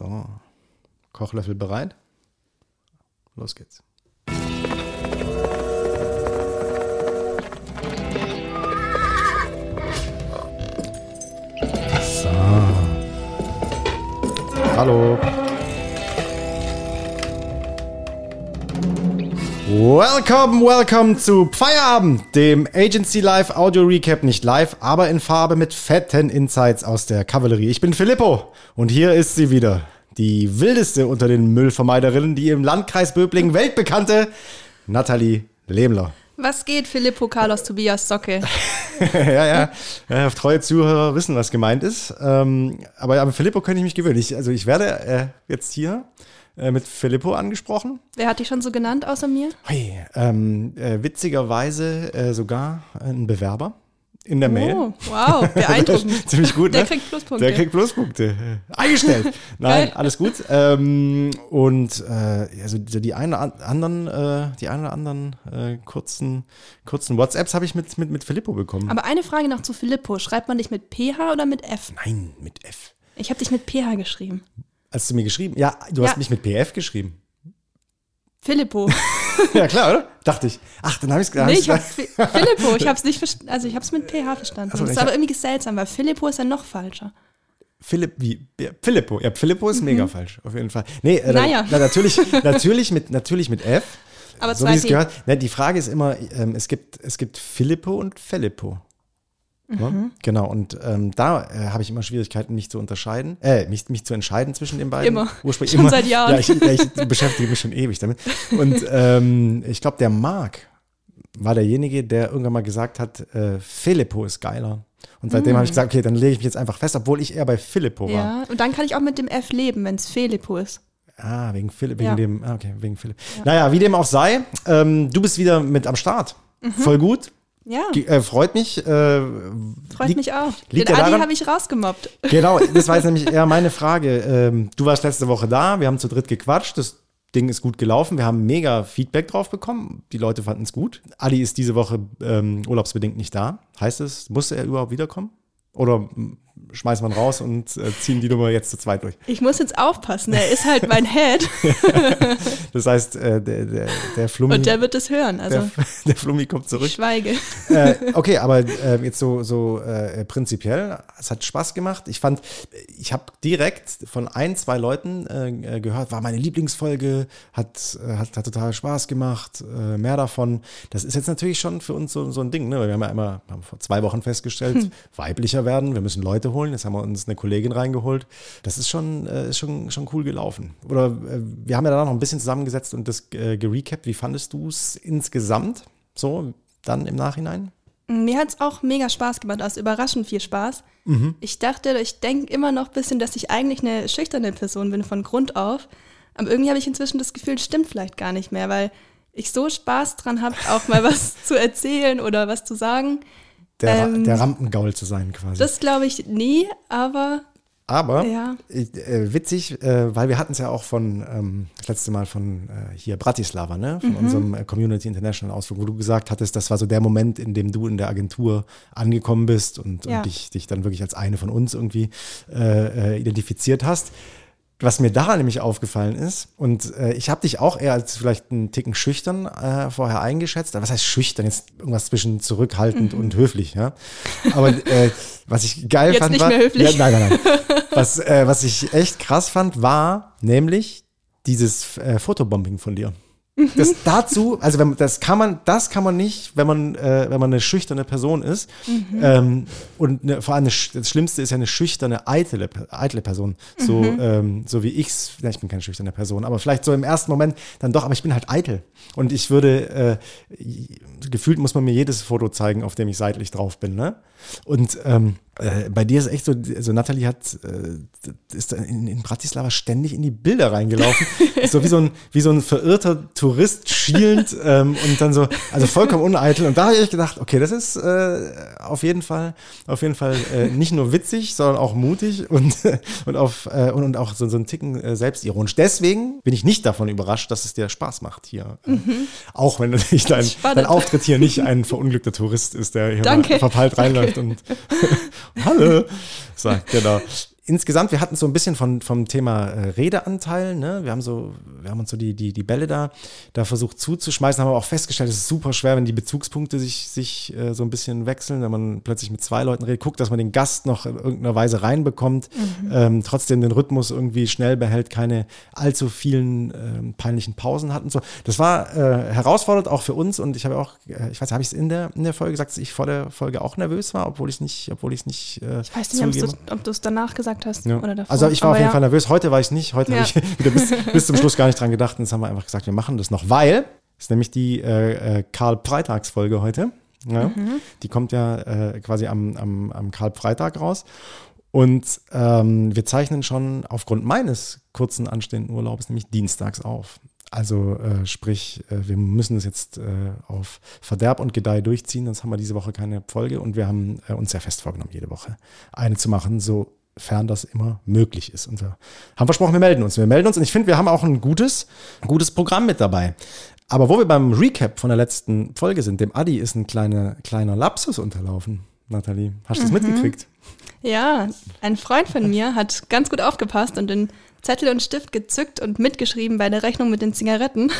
So. Kochlöffel bereit? Los geht's. So. Hallo. Welcome, welcome zu Feierabend, dem Agency Live Audio Recap, nicht live, aber in Farbe mit fetten Insights aus der Kavallerie. Ich bin Filippo und hier ist sie wieder, die wildeste unter den Müllvermeiderinnen, die im Landkreis Böblingen weltbekannte Nathalie Lehmler. Was geht, Filippo Carlos Tobias Socke? ja, ja, ja, treue Zuhörer wissen, was gemeint ist. Ähm, aber an Filippo könnte ich mich gewöhnen. Ich, also ich werde äh, jetzt hier äh, mit Filippo angesprochen. Wer hat dich schon so genannt außer mir? Hey, ähm, äh, witzigerweise äh, sogar ein Bewerber in der Mail. Oh, wow, beeindruckend. Ziemlich gut, Der ne? kriegt Pluspunkte. Der kriegt Pluspunkte. Eingestellt. Nein, Geil. alles gut. Ähm, und äh, also die oder anderen, äh, die einen oder anderen äh, kurzen, kurzen WhatsApps habe ich mit, mit, mit Filippo bekommen. Aber eine Frage noch zu Filippo. Schreibt man dich mit PH oder mit F? Nein, mit F. Ich habe dich mit PH geschrieben. Hast du mir geschrieben? Ja, du Ja. hast mich mit PF geschrieben. Filippo. ja, klar, oder? Dachte ich. Ach, dann habe ich es nee, ich habe Filippo. Ich habe es nicht verstanden. Also ich habe es mit PH verstanden. Ach so, das ist aber hab- irgendwie seltsam, weil Filippo ist ja noch falscher. Philipp, wie? Ja, Filippo. Ja, Filippo ist mega falsch, auf jeden Fall. Nee, äh, Mhm. Naja. na, natürlich, natürlich, mit, natürlich mit F. Aber so wie es gehört. Na, die Frage ist immer, ähm, es, gibt, es gibt Filippo und Filippo. Ja, Mhm. Genau, und ähm, da äh, habe ich immer Schwierigkeiten, mich zu unterscheiden, äh, mich, mich zu entscheiden zwischen den beiden. Immer. Ursprünglich Schon immer. seit Jahren. Ja, ich, ja, ich beschäftige mich schon ewig damit. Und ähm, ich glaube, der Marc war derjenige, der irgendwann mal gesagt hat, äh, Filippo ist geiler. Und seitdem habe ich gesagt, okay, dann lege ich mich jetzt einfach fest, obwohl ich eher bei Filippo war. Mm. Ja, und dann kann ich auch mit dem F leben, wenn es Filippo ist. Ah, wegen Philipp, wegen Ja. dem, ah, okay, wegen Philipp. Naja, wie dem auch sei, ähm, du bist wieder mit am Start. Mhm. Voll gut. Ja, Äh, freut mich. Äh, freut liegt- mich auch. liegt Den ja Adi habe ich rausgemobbt. Genau, das war jetzt nämlich eher meine Frage. Ähm, du warst letzte Woche da, wir haben zu dritt gequatscht, das Ding ist gut gelaufen, wir haben mega Feedback drauf bekommen, die Leute fanden es gut. Adi ist diese Woche ähm, urlaubsbedingt nicht da. Heißt es, musste er überhaupt wiederkommen? Oder schmeißen wir ihn raus und äh, ziehen die Nummer jetzt zu zweit durch? Ich muss jetzt aufpassen, er ist halt mein Head Das heißt, äh, der, der, der Flummi, und der wird es hören. Also der, der Flummi kommt zurück. ich schweige. äh, okay, aber äh, jetzt so, so äh, prinzipiell, es hat Spaß gemacht. Ich fand, ich habe direkt von ein, zwei Leuten äh, äh, gehört, war meine Lieblingsfolge, hat, hat, hat total Spaß gemacht, mehr davon. Das ist jetzt natürlich schon für uns so, so ein Ding, ne? Weil Wir haben ja einmal haben vor zwei Wochen festgestellt, weiblicher werden, wir müssen Leute holen. Jetzt haben wir uns eine Kollegin reingeholt. Das ist schon, äh, ist schon, schon cool gelaufen. Oder äh, wir haben ja danach noch ein bisschen zusammengesetzt und das äh, gerecapt. Wie fandest du es insgesamt? So, dann im Nachhinein? Mir hat es auch mega Spaß gemacht, also überraschend viel Spaß. Ich dachte, ich denke immer noch ein bisschen, dass ich eigentlich eine schüchterne Person bin von Grund auf. Aber irgendwie habe ich inzwischen das Gefühl, das stimmt vielleicht gar nicht mehr, weil ich so Spaß dran habe, auch mal was zu erzählen oder was zu sagen. Der, Ähm, der Rampengaul zu sein quasi. Das glaube ich nie, aber Aber Ja. äh, witzig, äh, weil wir hatten es ja auch von, ähm, das letzte Mal von äh, hier Bratislava, ne? Mhm. von unserem äh, Community International Ausflug, wo du gesagt hattest, das war so der Moment, in dem du in der Agentur angekommen bist und, Ja. und dich, dich dann wirklich als eine von uns irgendwie äh, äh, identifiziert hast. Was mir da nämlich aufgefallen ist, und äh, ich habe dich auch eher als vielleicht einen Ticken schüchtern äh, vorher eingeschätzt. Aber was heißt schüchtern? Jetzt irgendwas zwischen zurückhaltend und höflich, ja. Aber äh, was ich geil Mhm. Jetzt fand, nicht war, mehr höflich. Ja, nein, nein, nein. Was, äh, was ich echt krass fand, war nämlich dieses äh, Fotobombing von dir. Mhm. Das dazu, also wenn, das kann man, das kann man nicht, wenn man, äh, wenn man eine schüchterne Person ist. Mhm. Ähm, und eine, vor allem eine, das Schlimmste ist ja eine schüchterne, eitle, eitle Person. So, Mhm. ähm, so wie ich's. Ja, ich bin keine schüchterne Person, aber vielleicht so im ersten Moment dann doch, aber ich bin halt eitel. Und ich würde, äh, gefühlt muss man mir jedes Foto zeigen, auf dem ich seitlich drauf bin, ne? Und ähm, äh, bei dir ist echt so, also Natalie hat, äh, ist in, in Bratislava ständig in die Bilder reingelaufen. so wie so ein, wie so ein verirrter Tourist schielend ähm, und dann so, also vollkommen uneitel. Und da habe ich gedacht, okay, das ist äh, auf jeden Fall, auf jeden Fall äh, nicht nur witzig, sondern auch mutig und, und, auf, äh, und, und auch so, so ein Ticken selbstironisch. Deswegen bin ich nicht davon überrascht, dass es dir Spaß macht hier. Äh, auch wenn natürlich dein, dein Auftritt hier nicht ein verunglückter Tourist ist, der hier verpeilt reinläuft und Hallo. So, genau. Insgesamt, wir hatten so ein bisschen von, vom Thema äh, Redeanteil, ne? Wir haben so, wir haben uns so die, die, die Bälle da, da versucht zuzuschmeißen, haben aber auch festgestellt, es ist super schwer, wenn die Bezugspunkte sich, sich äh, so ein bisschen wechseln, wenn man plötzlich mit zwei Leuten redet, guckt, dass man den Gast noch in irgendeiner Weise reinbekommt, mhm. ähm, trotzdem den Rhythmus irgendwie schnell behält, keine allzu vielen ähm, peinlichen Pausen hat und so. Das war äh, herausfordernd auch für uns und ich habe auch, äh, ich weiß, habe ich es in der, in der Folge gesagt, dass ich vor der Folge auch nervös war, obwohl ich nicht, obwohl ich es nicht. Äh, ich weiß nicht, ob du es danach gesagt hast ja. oder davor. Also ich war Aber auf jeden ja. Fall nervös. Heute war ich nicht. Heute ja. habe ich wieder bis, bis, zum Schluss gar nicht dran gedacht. Und jetzt haben wir einfach gesagt, wir machen das noch, weil es ist nämlich die äh, äh Karl-Freitags-Folge heute. Mhm. Die kommt ja äh, quasi am, am, am Karl-Freitag raus. Und ähm, wir zeichnen schon aufgrund meines kurzen anstehenden Urlaubs nämlich dienstags auf. Also äh, sprich, äh, wir müssen es jetzt äh, auf Verderb und Gedeih durchziehen, sonst haben wir diese Woche keine Folge und wir haben äh, uns sehr fest vorgenommen, jede Woche eine zu machen, sofern das immer möglich ist. Und wir haben versprochen, wir melden uns. Wir melden uns und ich finde, wir haben auch ein gutes, gutes Programm mit dabei. Aber wo wir beim Recap von der letzten Folge sind, dem Adi ist ein kleiner, kleiner Lapsus unterlaufen. Nathalie, hast du das mhm. mitgekriegt? Ja, ein Freund von mir hat ganz gut aufgepasst und den Zettel und Stift gezückt und mitgeschrieben bei der Rechnung mit den Zigaretten.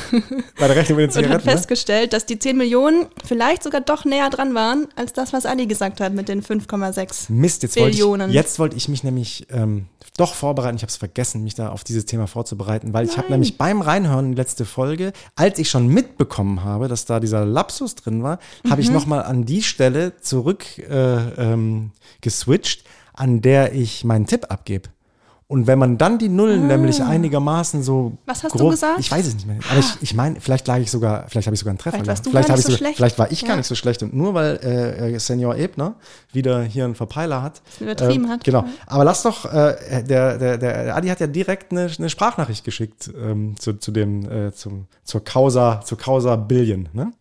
Bei der Rechnung mit den Zigaretten. Und hat ne? festgestellt, dass die 10 Millionen vielleicht sogar doch näher dran waren, als das, was Ali gesagt hat mit den 5,6 Mist, jetzt Billionen. Wollte ich, jetzt wollte ich mich nämlich ähm, doch vorbereiten. Ich habe es vergessen, mich da auf dieses Thema vorzubereiten, weil Nein. ich habe nämlich beim Reinhören in die letzte Folge, als ich schon mitbekommen habe, dass da dieser Lapsus drin war, mhm. habe ich nochmal an die Stelle zurück äh, ähm, geswitcht, an der ich meinen Tipp abgebe. Und wenn man dann die Nullen ah. nämlich einigermaßen so. Was hast grob, du gesagt? Ich weiß es nicht mehr. Aber ich, ich meine, vielleicht lag ich sogar, vielleicht habe ich sogar einen Treffer vielleicht gehabt. Vielleicht, so sogar, vielleicht war ich ja. gar nicht so schlecht. Und nur weil äh, äh, Senior Ebner wieder hier einen Verpeiler hat. Übertrieben äh, hat. Genau. Aber lass doch, äh, der, der, der Adi hat ja direkt eine, eine Sprachnachricht geschickt ähm, zu, zu dem, äh, zum, zur Causa, zur Causa Billion, ne?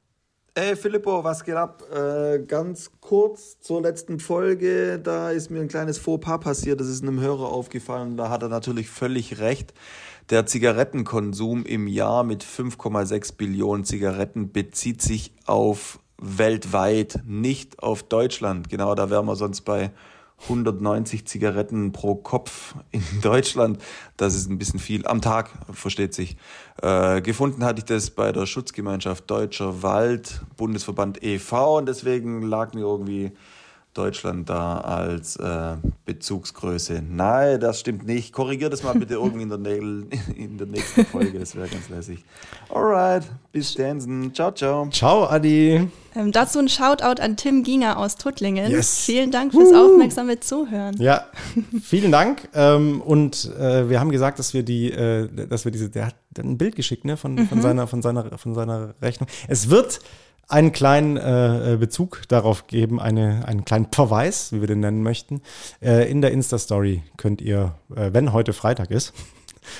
Hey Filippo, was geht ab? Äh, ganz kurz zur letzten Folge, da ist mir ein kleines Fauxpas passiert, das ist einem Hörer aufgefallen, da hat er natürlich völlig recht. Der Zigarettenkonsum im Jahr mit 5,6 Billionen Zigaretten bezieht sich auf weltweit, nicht auf Deutschland. Genau, da wären wir sonst bei 190 Zigaretten pro Kopf in Deutschland. Das ist ein bisschen viel. Am Tag, versteht sich. Äh, gefunden hatte ich das bei der Schutzgemeinschaft Deutscher Wald, Bundesverband e.V. und deswegen lag mir irgendwie Deutschland da als äh, Bezugsgröße. Nein, das stimmt nicht. Korrigiert das mal bitte irgendwie in der, in der nächsten Folge, das wäre ganz lässig. Alright, bis dann. Ciao, ciao. Ciao, Adi. Ähm, dazu ein Shoutout an Tim Ginger aus Tuttlingen. Yes. Vielen Dank fürs uh. aufmerksame Zuhören. Ja, vielen Dank. ähm, und äh, wir haben gesagt, dass wir die, äh, dass wir diese, der hat ein Bild geschickt, ne, von, mhm. von seiner, von seiner, von seiner Rechnung. Es wird einen kleinen äh, Bezug darauf geben, eine, einen kleinen Verweis, wie wir den nennen möchten. Äh, in der Insta-Story könnt ihr, äh, wenn heute Freitag ist,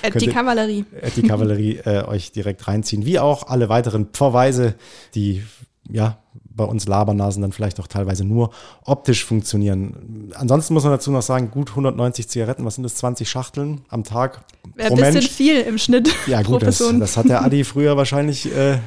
At die Kavallerie. Die Kavallerie äh, euch direkt reinziehen, wie auch alle weiteren Verweise, die ja bei uns Labernasen dann vielleicht auch teilweise nur optisch funktionieren. Ansonsten muss man dazu noch sagen, gut 190 Zigaretten, was sind das, 20 Schachteln am Tag Wäre ein bisschen Mensch. viel im Schnitt. Ja gut, das, das, hat der Adi früher wahrscheinlich äh, äh,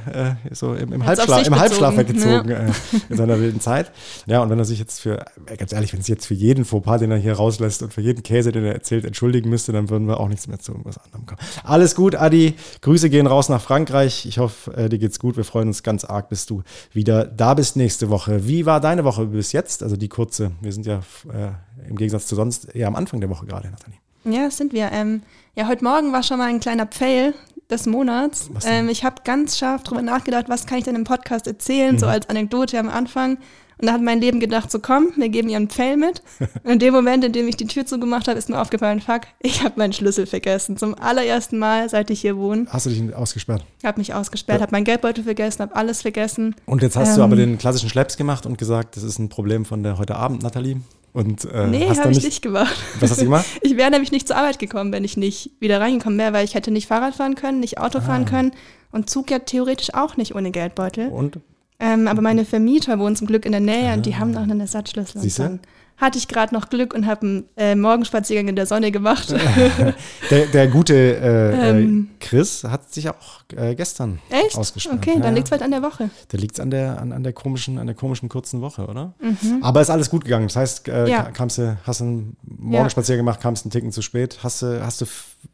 so im, im Halbschlaf, im Halbschlaf weggezogen ja. äh, in seiner wilden Zeit. Ja, und wenn er sich jetzt für, äh, ganz ehrlich, wenn es jetzt für jeden Fauxpas, den er hier rauslässt und für jeden Käse, den er erzählt, entschuldigen müsste, dann würden wir auch nichts mehr zu irgendwas anderem kommen. Alles gut, Adi. Grüße gehen raus nach Frankreich. Ich hoffe, äh, dir geht's gut. Wir freuen uns ganz arg, bis du wieder da bist nächste Woche. Wie war deine Woche bis jetzt? Also die kurze. Wir sind ja äh, im Gegensatz zu sonst eher am Anfang der Woche gerade, Nathalie. Ja, das sind wir. Ähm, ja, heute Morgen war schon mal ein kleiner Fail des Monats. Ähm, ich habe ganz scharf darüber nachgedacht, was kann ich denn im Podcast erzählen, mhm. so als Anekdote am Anfang. Und da hat mein Leben gedacht, so komm, wir geben ihr einen Fail mit. Und in dem Moment, in dem ich die Tür zugemacht habe, ist mir aufgefallen, fuck, ich habe meinen Schlüssel vergessen. Zum allerersten Mal, seit ich hier wohne. Hast du dich ausgesperrt? Ich habe mich ausgesperrt, ja. habe meinen Geldbeutel vergessen, habe alles vergessen. Und jetzt hast ähm, du aber den klassischen Schleps gemacht und gesagt, das ist ein Problem von der heute Abend, Nathalie. Und, äh, nee, habe ich nicht gemacht. Was hast du gemacht? Ich wäre nämlich nicht zur Arbeit gekommen, wenn ich nicht wieder reingekommen wäre, weil ich hätte nicht Fahrrad fahren können, nicht Auto ah. fahren können und Zug ja theoretisch auch nicht ohne Geldbeutel. Und? Ähm, aber meine Vermieter wohnen zum Glück in der Nähe ah. und die haben noch einen Ersatzschlüssel. Siehst du? Hatte ich gerade noch Glück und habe einen äh, Morgenspaziergang in der Sonne gemacht. Der, der gute äh, Ähm. äh, Chris hat sich auch äh, gestern Echt? ausgesprochen. Okay, dann liegt es halt an der Woche. Da liegt es an der, an, an der komischen, an der komischen kurzen Woche, oder? Aber ist alles gut gegangen. Das heißt, äh, Mhm. Ja. ka- kamst du, hast einen Morgenspaziergang gemacht, kamst einen Ticken zu spät. Hast du, hast du,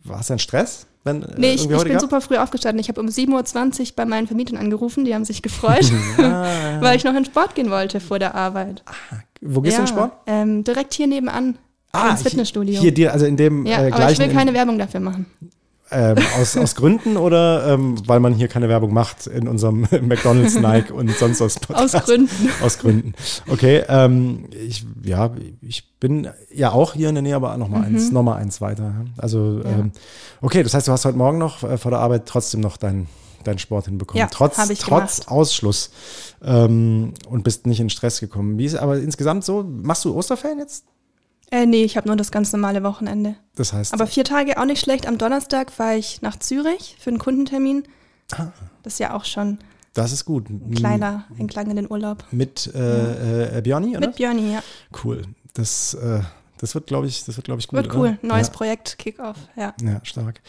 hast du einen Stress? Wenn, äh, Nee, ich, ich bin gehabt? super früh aufgestanden. Ich habe um 7.20 Uhr bei meinen Vermietern angerufen. Die haben sich gefreut, Ah, weil ich noch in Sport gehen wollte vor der Arbeit. Wo gehst du in Sport? Ähm, direkt hier nebenan. ins Fitnessstudio. Ah, Hier, dir, also in dem ja, äh, aber ich gleichen. will keine Werbung dafür machen. ähm, aus, aus Gründen oder ähm, weil man hier keine Werbung macht in unserem McDonalds, Nike und sonst was Aus Podcast? Gründen. Aus Gründen. Okay, ähm, ich, ja, ich bin ja auch hier in der Nähe, aber noch mal eins, noch mal eins weiter. Also, Mhm. Ja. ähm, okay, das heißt, du hast heute Morgen noch äh, vor der Arbeit trotzdem noch deinen deinen Sport hinbekommen. Ja, trotz trotz. Ausschluss ähm, und bist nicht in Stress gekommen. Wie ist aber insgesamt so? Machst du Osterferien jetzt? Äh, nee, ich habe nur das ganz normale Wochenende. Das heißt, Aber vier Tage auch nicht schlecht. Am Donnerstag fahre ich nach Zürich für einen Kundentermin. Ah. Das ist ja auch schon das ist gut. ein kleiner Einklang in den Urlaub. Mit äh, äh, Björni, oder? Mit Björni, ja. Cool. Das, äh, das wird, glaube ich, das wird, glaube ich, gut. Wird cool. Oder? Neues ja. Projekt, Kickoff, ja. Ja, stark.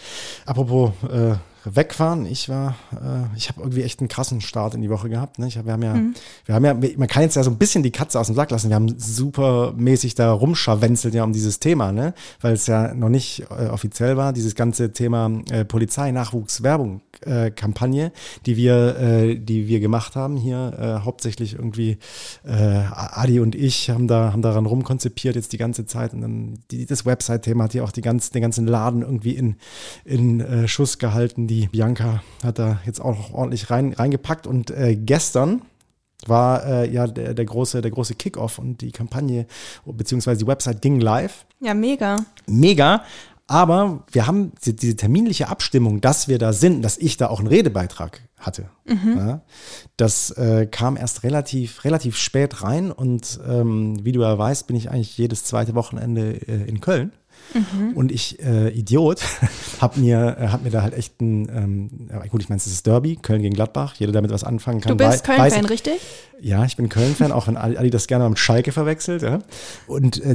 Apropos äh, wegfahren, ich war, äh, ich habe irgendwie echt einen krassen Start in die Woche gehabt. Ne? Ich hab, wir haben ja, Mhm. wir haben ja, man kann jetzt ja so ein bisschen die Katze aus dem Sack lassen. Wir haben supermäßig da rumscharwenzelt ja um dieses Thema, ne? Weil es ja noch nicht äh, offiziell war, dieses ganze Thema äh, Polizei, Nachwuchs, Werbung. Äh, Kampagne, die wir, äh, die wir gemacht haben hier, äh, hauptsächlich irgendwie äh, Adi und ich haben da haben daran rumkonzipiert jetzt die ganze Zeit und dann die, das Website-Thema hat ja auch die ganz, den ganzen Laden irgendwie in, in äh, Schuss gehalten. Die Bianca hat da jetzt auch noch ordentlich rein, reingepackt und äh, gestern war äh, ja der, der große der große Kickoff und die Kampagne beziehungsweise die Website ging live Ja, mega. mega. Aber wir haben diese, diese terminliche Abstimmung, dass wir da sind, dass ich da auch einen Redebeitrag hatte. Ja, das äh, kam erst relativ, relativ spät rein und ähm, wie du ja weißt, bin ich eigentlich jedes zweite Wochenende äh, in Köln. Und ich, äh, Idiot, hab mir, äh, hab mir da halt echt ein, ähm, gut, ich meine, es ist Derby, Köln gegen Gladbach, jeder damit was anfangen kann. Du bist Köln-Fan, richtig? ja, ich bin Köln-Fan, auch wenn Adi das gerne mit Schalke verwechselt. Ja. Und äh,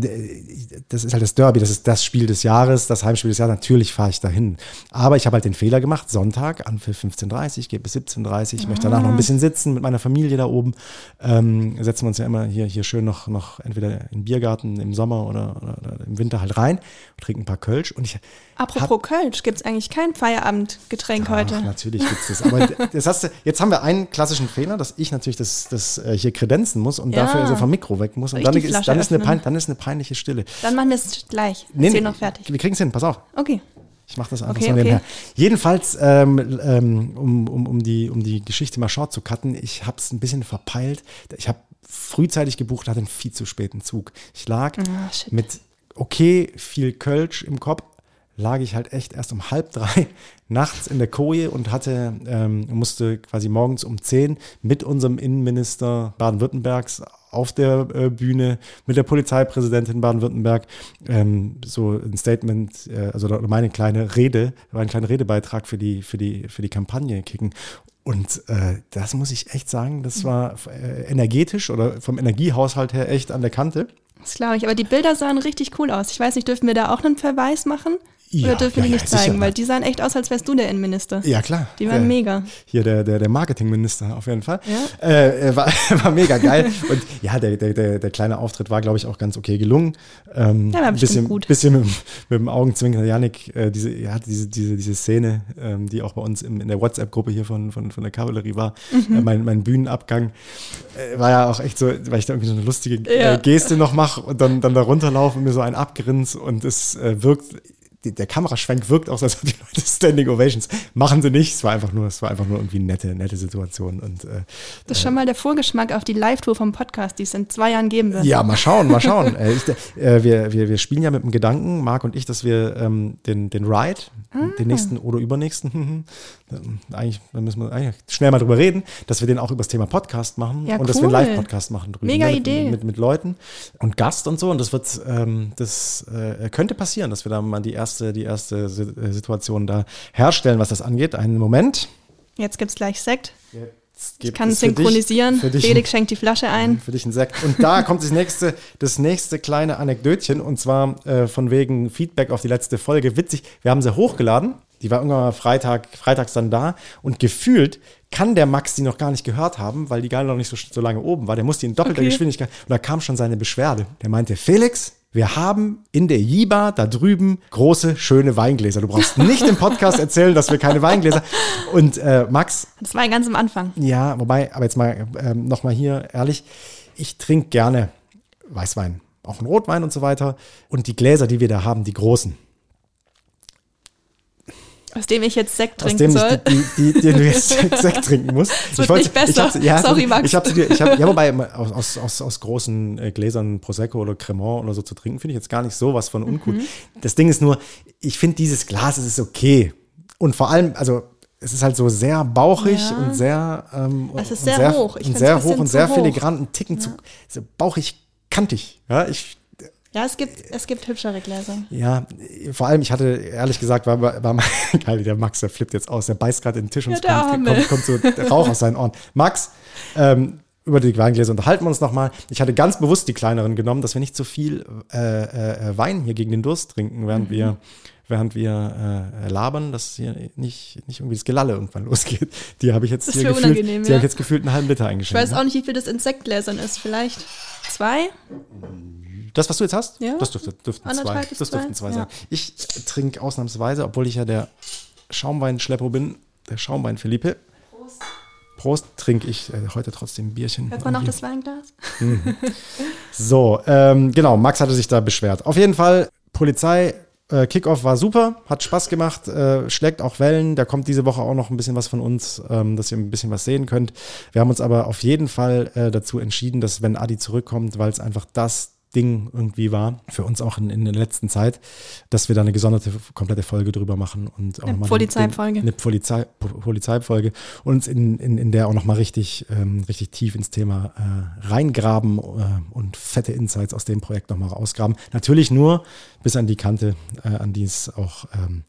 das ist halt das Derby, das ist das Spiel des Jahres, das Heimspiel des Jahres. Natürlich fahre ich dahin. Aber ich habe halt den Fehler gemacht, Sonntag, Anpfiff 15.30 Uhr, geht bis 17.30 Uhr, ich möchte danach noch ein bisschen sitzen mit meiner Familie da oben. Ähm, setzen wir uns ja immer hier, hier schön noch, noch entweder in den Biergarten im Sommer oder, oder, oder im Winter halt rein und trinken ein paar Kölsch. Und ich Apropos Kölsch, gibt es eigentlich kein Feierabendgetränk heute? Ach, natürlich gibt's das. Aber das hast du, jetzt haben wir einen klassischen Fehler, dass ich natürlich das, das äh, hier kredenzen muss und Ja. dafür so vom Mikro weg muss. Und dann ist, dann, ist pein, dann ist eine peinliche Stille. Dann machen wir es gleich. Nee, nee, noch fertig. Wir kriegen es hin, pass auf. Okay. Ich mache das einfach Okay, so okay. nebenher. Jedenfalls, ähm, ähm, um, um, um, die, um die Geschichte mal short zu cutten, ich habe es ein bisschen verpeilt. Ich habe frühzeitig gebucht, hatte einen viel zu späten Zug. Ich lag shit. mit okay viel Kölsch im Kopf, lag ich halt echt erst um halb drei nachts in der Koje und hatte, ähm, musste quasi morgens um zehn mit unserem Innenminister Baden-Württembergs auf der äh, Bühne mit der Polizeipräsidentin Baden-Württemberg ähm, so ein Statement, äh, also meine kleine Rede, mein kleiner Redebeitrag für die, für die, für die Kampagne kicken. Und äh, das muss ich echt sagen, das war äh, energetisch oder vom Energiehaushalt her echt an der Kante. Das glaube ich. Aber die Bilder sahen richtig cool aus. Ich weiß nicht, dürfen wir da auch einen Verweis machen? Ja, Oder dürfen wir ja, die ja, nicht sicher. zeigen? Weil die sahen echt aus, als wärst du der Innenminister. Ja, klar. Die waren Der- mega. Hier der, der, der Marketingminister auf jeden Fall. Ja. Äh, war, war mega geil. Und ja, der, der, der, kleine Auftritt war, glaube ich, auch ganz okay gelungen. Ähm, Ja, war bestimmt bisschen, gut. bisschen mit, dem- mit dem Augenzwinkern. Janik, äh, diese, ja, diese, diese, diese Szene, ähm, die auch bei uns im, in der WhatsApp-Gruppe hier von, von, von der Kavallerie war, Mhm. äh, mein, mein Bühnenabgang, äh, war ja auch echt so, weil ich da irgendwie so eine lustige Ja. äh, Geste noch mache und dann, dann da runterlaufe und mir so einen abgrinst und es äh, wirkt der Kameraschwenk wirkt auch so, als ob die Leute Standing Ovations machen sie nicht. Es war einfach nur, es war einfach nur irgendwie eine nette, nette Situation. Und äh, Das ist schon mal der Vorgeschmack auf die Live-Tour vom Podcast, die es in zwei Jahren geben wird. ja, mal schauen, mal schauen. äh, ich, äh, wir, wir, wir spielen ja mit dem Gedanken, Marc und ich, dass wir ähm, den, den Ride, Ah. den nächsten oder übernächsten, eigentlich, da müssen wir eigentlich schnell mal drüber reden, dass wir den auch über das Thema Podcast machen Ja, und dass wir einen cool. Live-Podcast machen drüben. Mega ne, mit, Idee. Mit, mit Leuten und Gast und so. Und das wird, ähm, das äh, könnte passieren, dass wir da mal die erste, die erste äh, Situation da herstellen, was das angeht. Einen Moment. Jetzt gibt es gleich Sekt. ich kann es synchronisieren. Für dich, Felix schenkt die Flasche ein. Für dich ein Sekt. Und da kommt das nächste, das nächste kleine Anekdötchen und zwar äh, von wegen Feedback auf die letzte Folge. Witzig, wir haben sie hochgeladen. Die war irgendwann mal Freitag, freitags dann da und gefühlt kann der Max die noch gar nicht gehört haben, weil die Geile noch nicht so, so lange oben war. Der musste in doppelter Okay. Geschwindigkeit und da kam schon seine Beschwerde. Der meinte, Felix, wir haben in der Jiba da drüben große, schöne Weingläser. Du brauchst nicht im Podcast erzählen, dass wir keine Weingläser. Und äh, Max, Das war ja ganz am Anfang. ja, wobei, aber jetzt mal ähm, nochmal hier ehrlich, ich trinke gerne Weißwein, auch einen Rotwein und so weiter. Und die Gläser, die wir da haben, die großen, Aus dem ich jetzt Sekt aus trinken dem soll. ich die, die, den du jetzt Sekt trinken musst. wird nicht besser. Ich hab's, ja, Sorry, Max. Ich habe dir, ich hab, ja, wobei aus, aus, aus, aus großen äh, Gläsern Prosecco oder Cremant oder so zu trinken, finde ich jetzt gar nicht so was von uncool. Mhm. Das Ding ist nur, ich finde dieses Glas, es ist okay. Und vor allem, also es ist halt so sehr bauchig Ja. und sehr, ähm, Es ist und sehr hoch. Ich sehr ein hoch und sehr hoch. filigran, einen Ticken zu so bauchig, kantig. Ja, ich, Ja, es gibt, es gibt hübschere Gläser. ja, vor allem, ich hatte ehrlich gesagt, war, war, war mal, geil, der Max, der flippt jetzt aus, der beißt gerade in den Tisch und Ja, kommt, kommt, kommt so der Rauch aus seinen Ohren. Max, ähm, über die Weingläser unterhalten wir uns nochmal. Ich hatte ganz bewusst die kleineren genommen, dass wir nicht so viel äh, äh, Wein hier gegen den Durst trinken, Mhm. während wir während wir äh, labern, dass hier nicht, nicht irgendwie das Gelalle irgendwann losgeht. Die habe ich jetzt Das hier gefühlt, unangenehm, die ja. habe ich jetzt gefühlt einen halben Liter Ich eingeschenkt. weiß auch nicht, wie viel das in Sektgläsern ist. Vielleicht zwei? Das, was du jetzt hast? Ja. Das dürfte, dürften zwei. Das dürften zwei, ja. sein. Ich trinke ausnahmsweise, obwohl ich ja der Schaumwein-Schlepper bin, der Schaumwein-Philippe. Prost. Prost, trinke ich äh, heute trotzdem ein Bierchen. Hört man noch Irgendwie. das Weinglas? So, ähm, genau, Max hatte sich da beschwert. Auf jeden Fall, Polizei, äh, Kickoff war super, hat Spaß gemacht, äh, schlägt auch Wellen. Da kommt diese Woche auch noch ein bisschen was von uns, ähm, dass ihr ein bisschen was sehen könnt. Wir haben uns aber auf jeden Fall äh, dazu entschieden, dass wenn Adi zurückkommt, weil es einfach das Ding irgendwie war, für uns auch in, in der letzten Zeit, dass wir da eine gesonderte, komplette Folge drüber machen und auch Eine nochmal Polizeifolge. Eine Polizei, Po- Polizeifolge und uns in, in, in der auch nochmal richtig, ähm, richtig tief ins Thema äh, reingraben äh, und fette Insights aus dem Projekt nochmal rausgraben. Natürlich nur bis an die Kante, äh, an die es auch, ähm,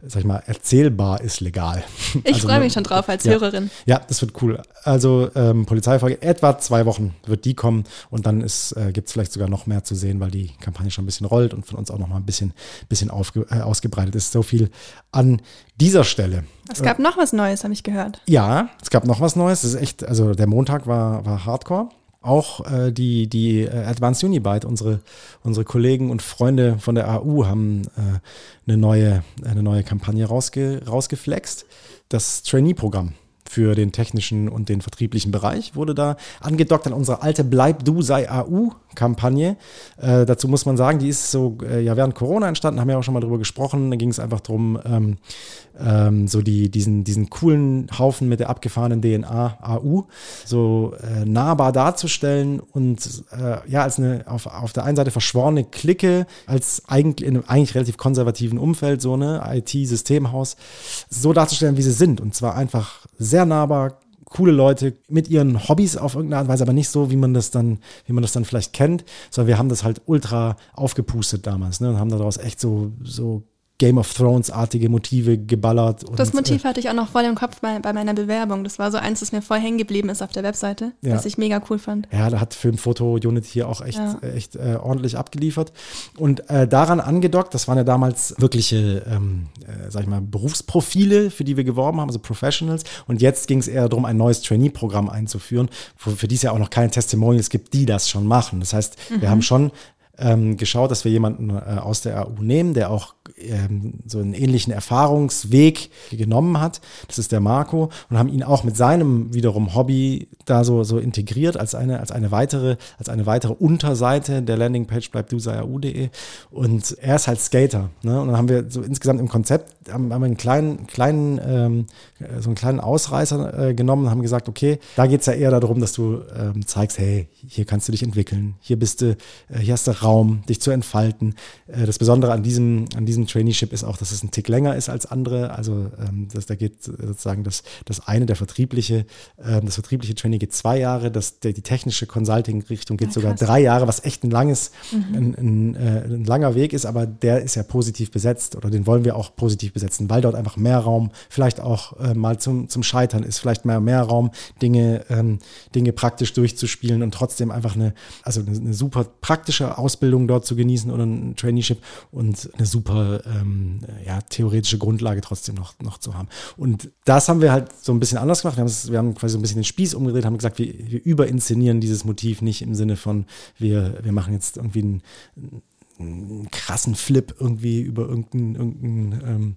sag ich mal, erzählbar ist legal. Ich Also, freue mich schon drauf als ja. Hörerin. Ja, das wird cool. Also ähm, Polizeifolge, etwa zwei Wochen wird die kommen und dann ist, äh, gibt es vielleicht sogar noch mehr zu sehen, weil die Kampagne schon ein bisschen rollt und von uns auch noch mal ein bisschen, bisschen aufge, äh, ausgebreitet ist. So viel an dieser Stelle. Es gab noch was Neues, habe ich gehört. Ja, es gab noch was Neues. Das ist echt, also der Montag war, war Hardcore. Auch äh, die, die äh, Advanced Unibyte, unsere, unsere Kollegen und Freunde von der AU haben äh, eine, neue, eine neue Kampagne rausge, rausgeflext. Das Trainee-Programm für den technischen und den vertrieblichen Bereich wurde da angedockt an unsere alte Bleib du sei AU-Kampagne. Äh, dazu muss man sagen, die ist so äh, ja während Corona entstanden, haben wir auch schon mal drüber gesprochen. Da ging es einfach darum, ähm, ähm, so die, diesen, diesen coolen Haufen mit der abgefahrenen DNA AU so äh, nahbar darzustellen und äh, ja, als eine auf, auf der einen Seite verschworene Clique, als eigentlich in einem eigentlich relativ konservativen Umfeld, so eine IT-Systemhaus, so darzustellen, wie sie sind. Und zwar einfach sehr nahbar, coole Leute mit ihren Hobbys auf irgendeine Art und Weise, aber nicht so, wie man das dann, wie man das dann vielleicht kennt, sondern wir haben das halt ultra aufgepustet damals, ne, und haben daraus echt so, so Game of Thrones-artige Motive geballert. Und, Das Motiv äh, hatte ich auch noch voll im Kopf bei, bei meiner Bewerbung. Das war so eins, das mir voll hängen geblieben ist auf der Webseite, Ja. was ich mega cool fand. Ja, da hat Film, Foto, Unity hier auch echt, Ja. äh, echt äh, ordentlich abgeliefert. Und äh, daran angedockt, das waren ja damals wirkliche, ähm, äh, sag ich mal, Berufsprofile, für die wir geworben haben, also Professionals. Und jetzt ging es eher darum, ein neues Trainee-Programm einzuführen, wo, für die es ja auch noch keine Testimonials gibt, die das schon machen. Das heißt, wir haben schon ähm, geschaut, dass wir jemanden äh, aus der AU nehmen, der auch ähm, so einen ähnlichen Erfahrungsweg genommen hat. Das ist der Marco und haben ihn auch mit seinem wiederum Hobby da so, so integriert als eine, als eine weitere, als eine weitere Unterseite der Landingpage bleibt du sei AU.de. Und er ist halt Skater. Ne? Und dann haben wir so insgesamt im Konzept haben, haben wir einen kleinen, kleinen, ähm, äh, so einen kleinen Ausreißer äh, genommen und haben gesagt, okay, da geht es ja eher darum, dass du ähm, zeigst, hey, hier kannst du dich entwickeln, hier bist du, äh, hier hast du Raum, dich zu entfalten. Äh, das Besondere an diesem, an diesem Traineeship ist auch, dass es ein Tick länger ist als andere. Also ähm, das, da geht sozusagen das, das eine, der vertriebliche, ähm, das vertriebliche Trainee geht zwei Jahre, das, der, die technische Consulting-Richtung geht Ja, sogar krass. drei Jahre, was echt ein langes, ein, ein, äh, ein langer Weg ist, aber der ist ja positiv besetzt oder den wollen wir auch positiv besetzen, weil dort einfach mehr Raum, vielleicht auch äh, mal zum, zum Scheitern ist, vielleicht mehr, mehr Raum, Dinge, ähm, Dinge praktisch durchzuspielen und trotzdem einfach eine, also eine, eine super praktische Ausbildung dort zu genießen oder ein Traineeship und eine super ähm, ja, theoretische Grundlage trotzdem noch, noch zu haben. Und das haben wir halt so ein bisschen anders gemacht. Wir haben, wir haben quasi so ein bisschen den Spieß umgedreht, haben gesagt, wir, wir überinszenieren dieses Motiv nicht im Sinne von, wir, wir machen jetzt irgendwie einen, einen krassen Flip irgendwie über irgendein, irgendein, ähm,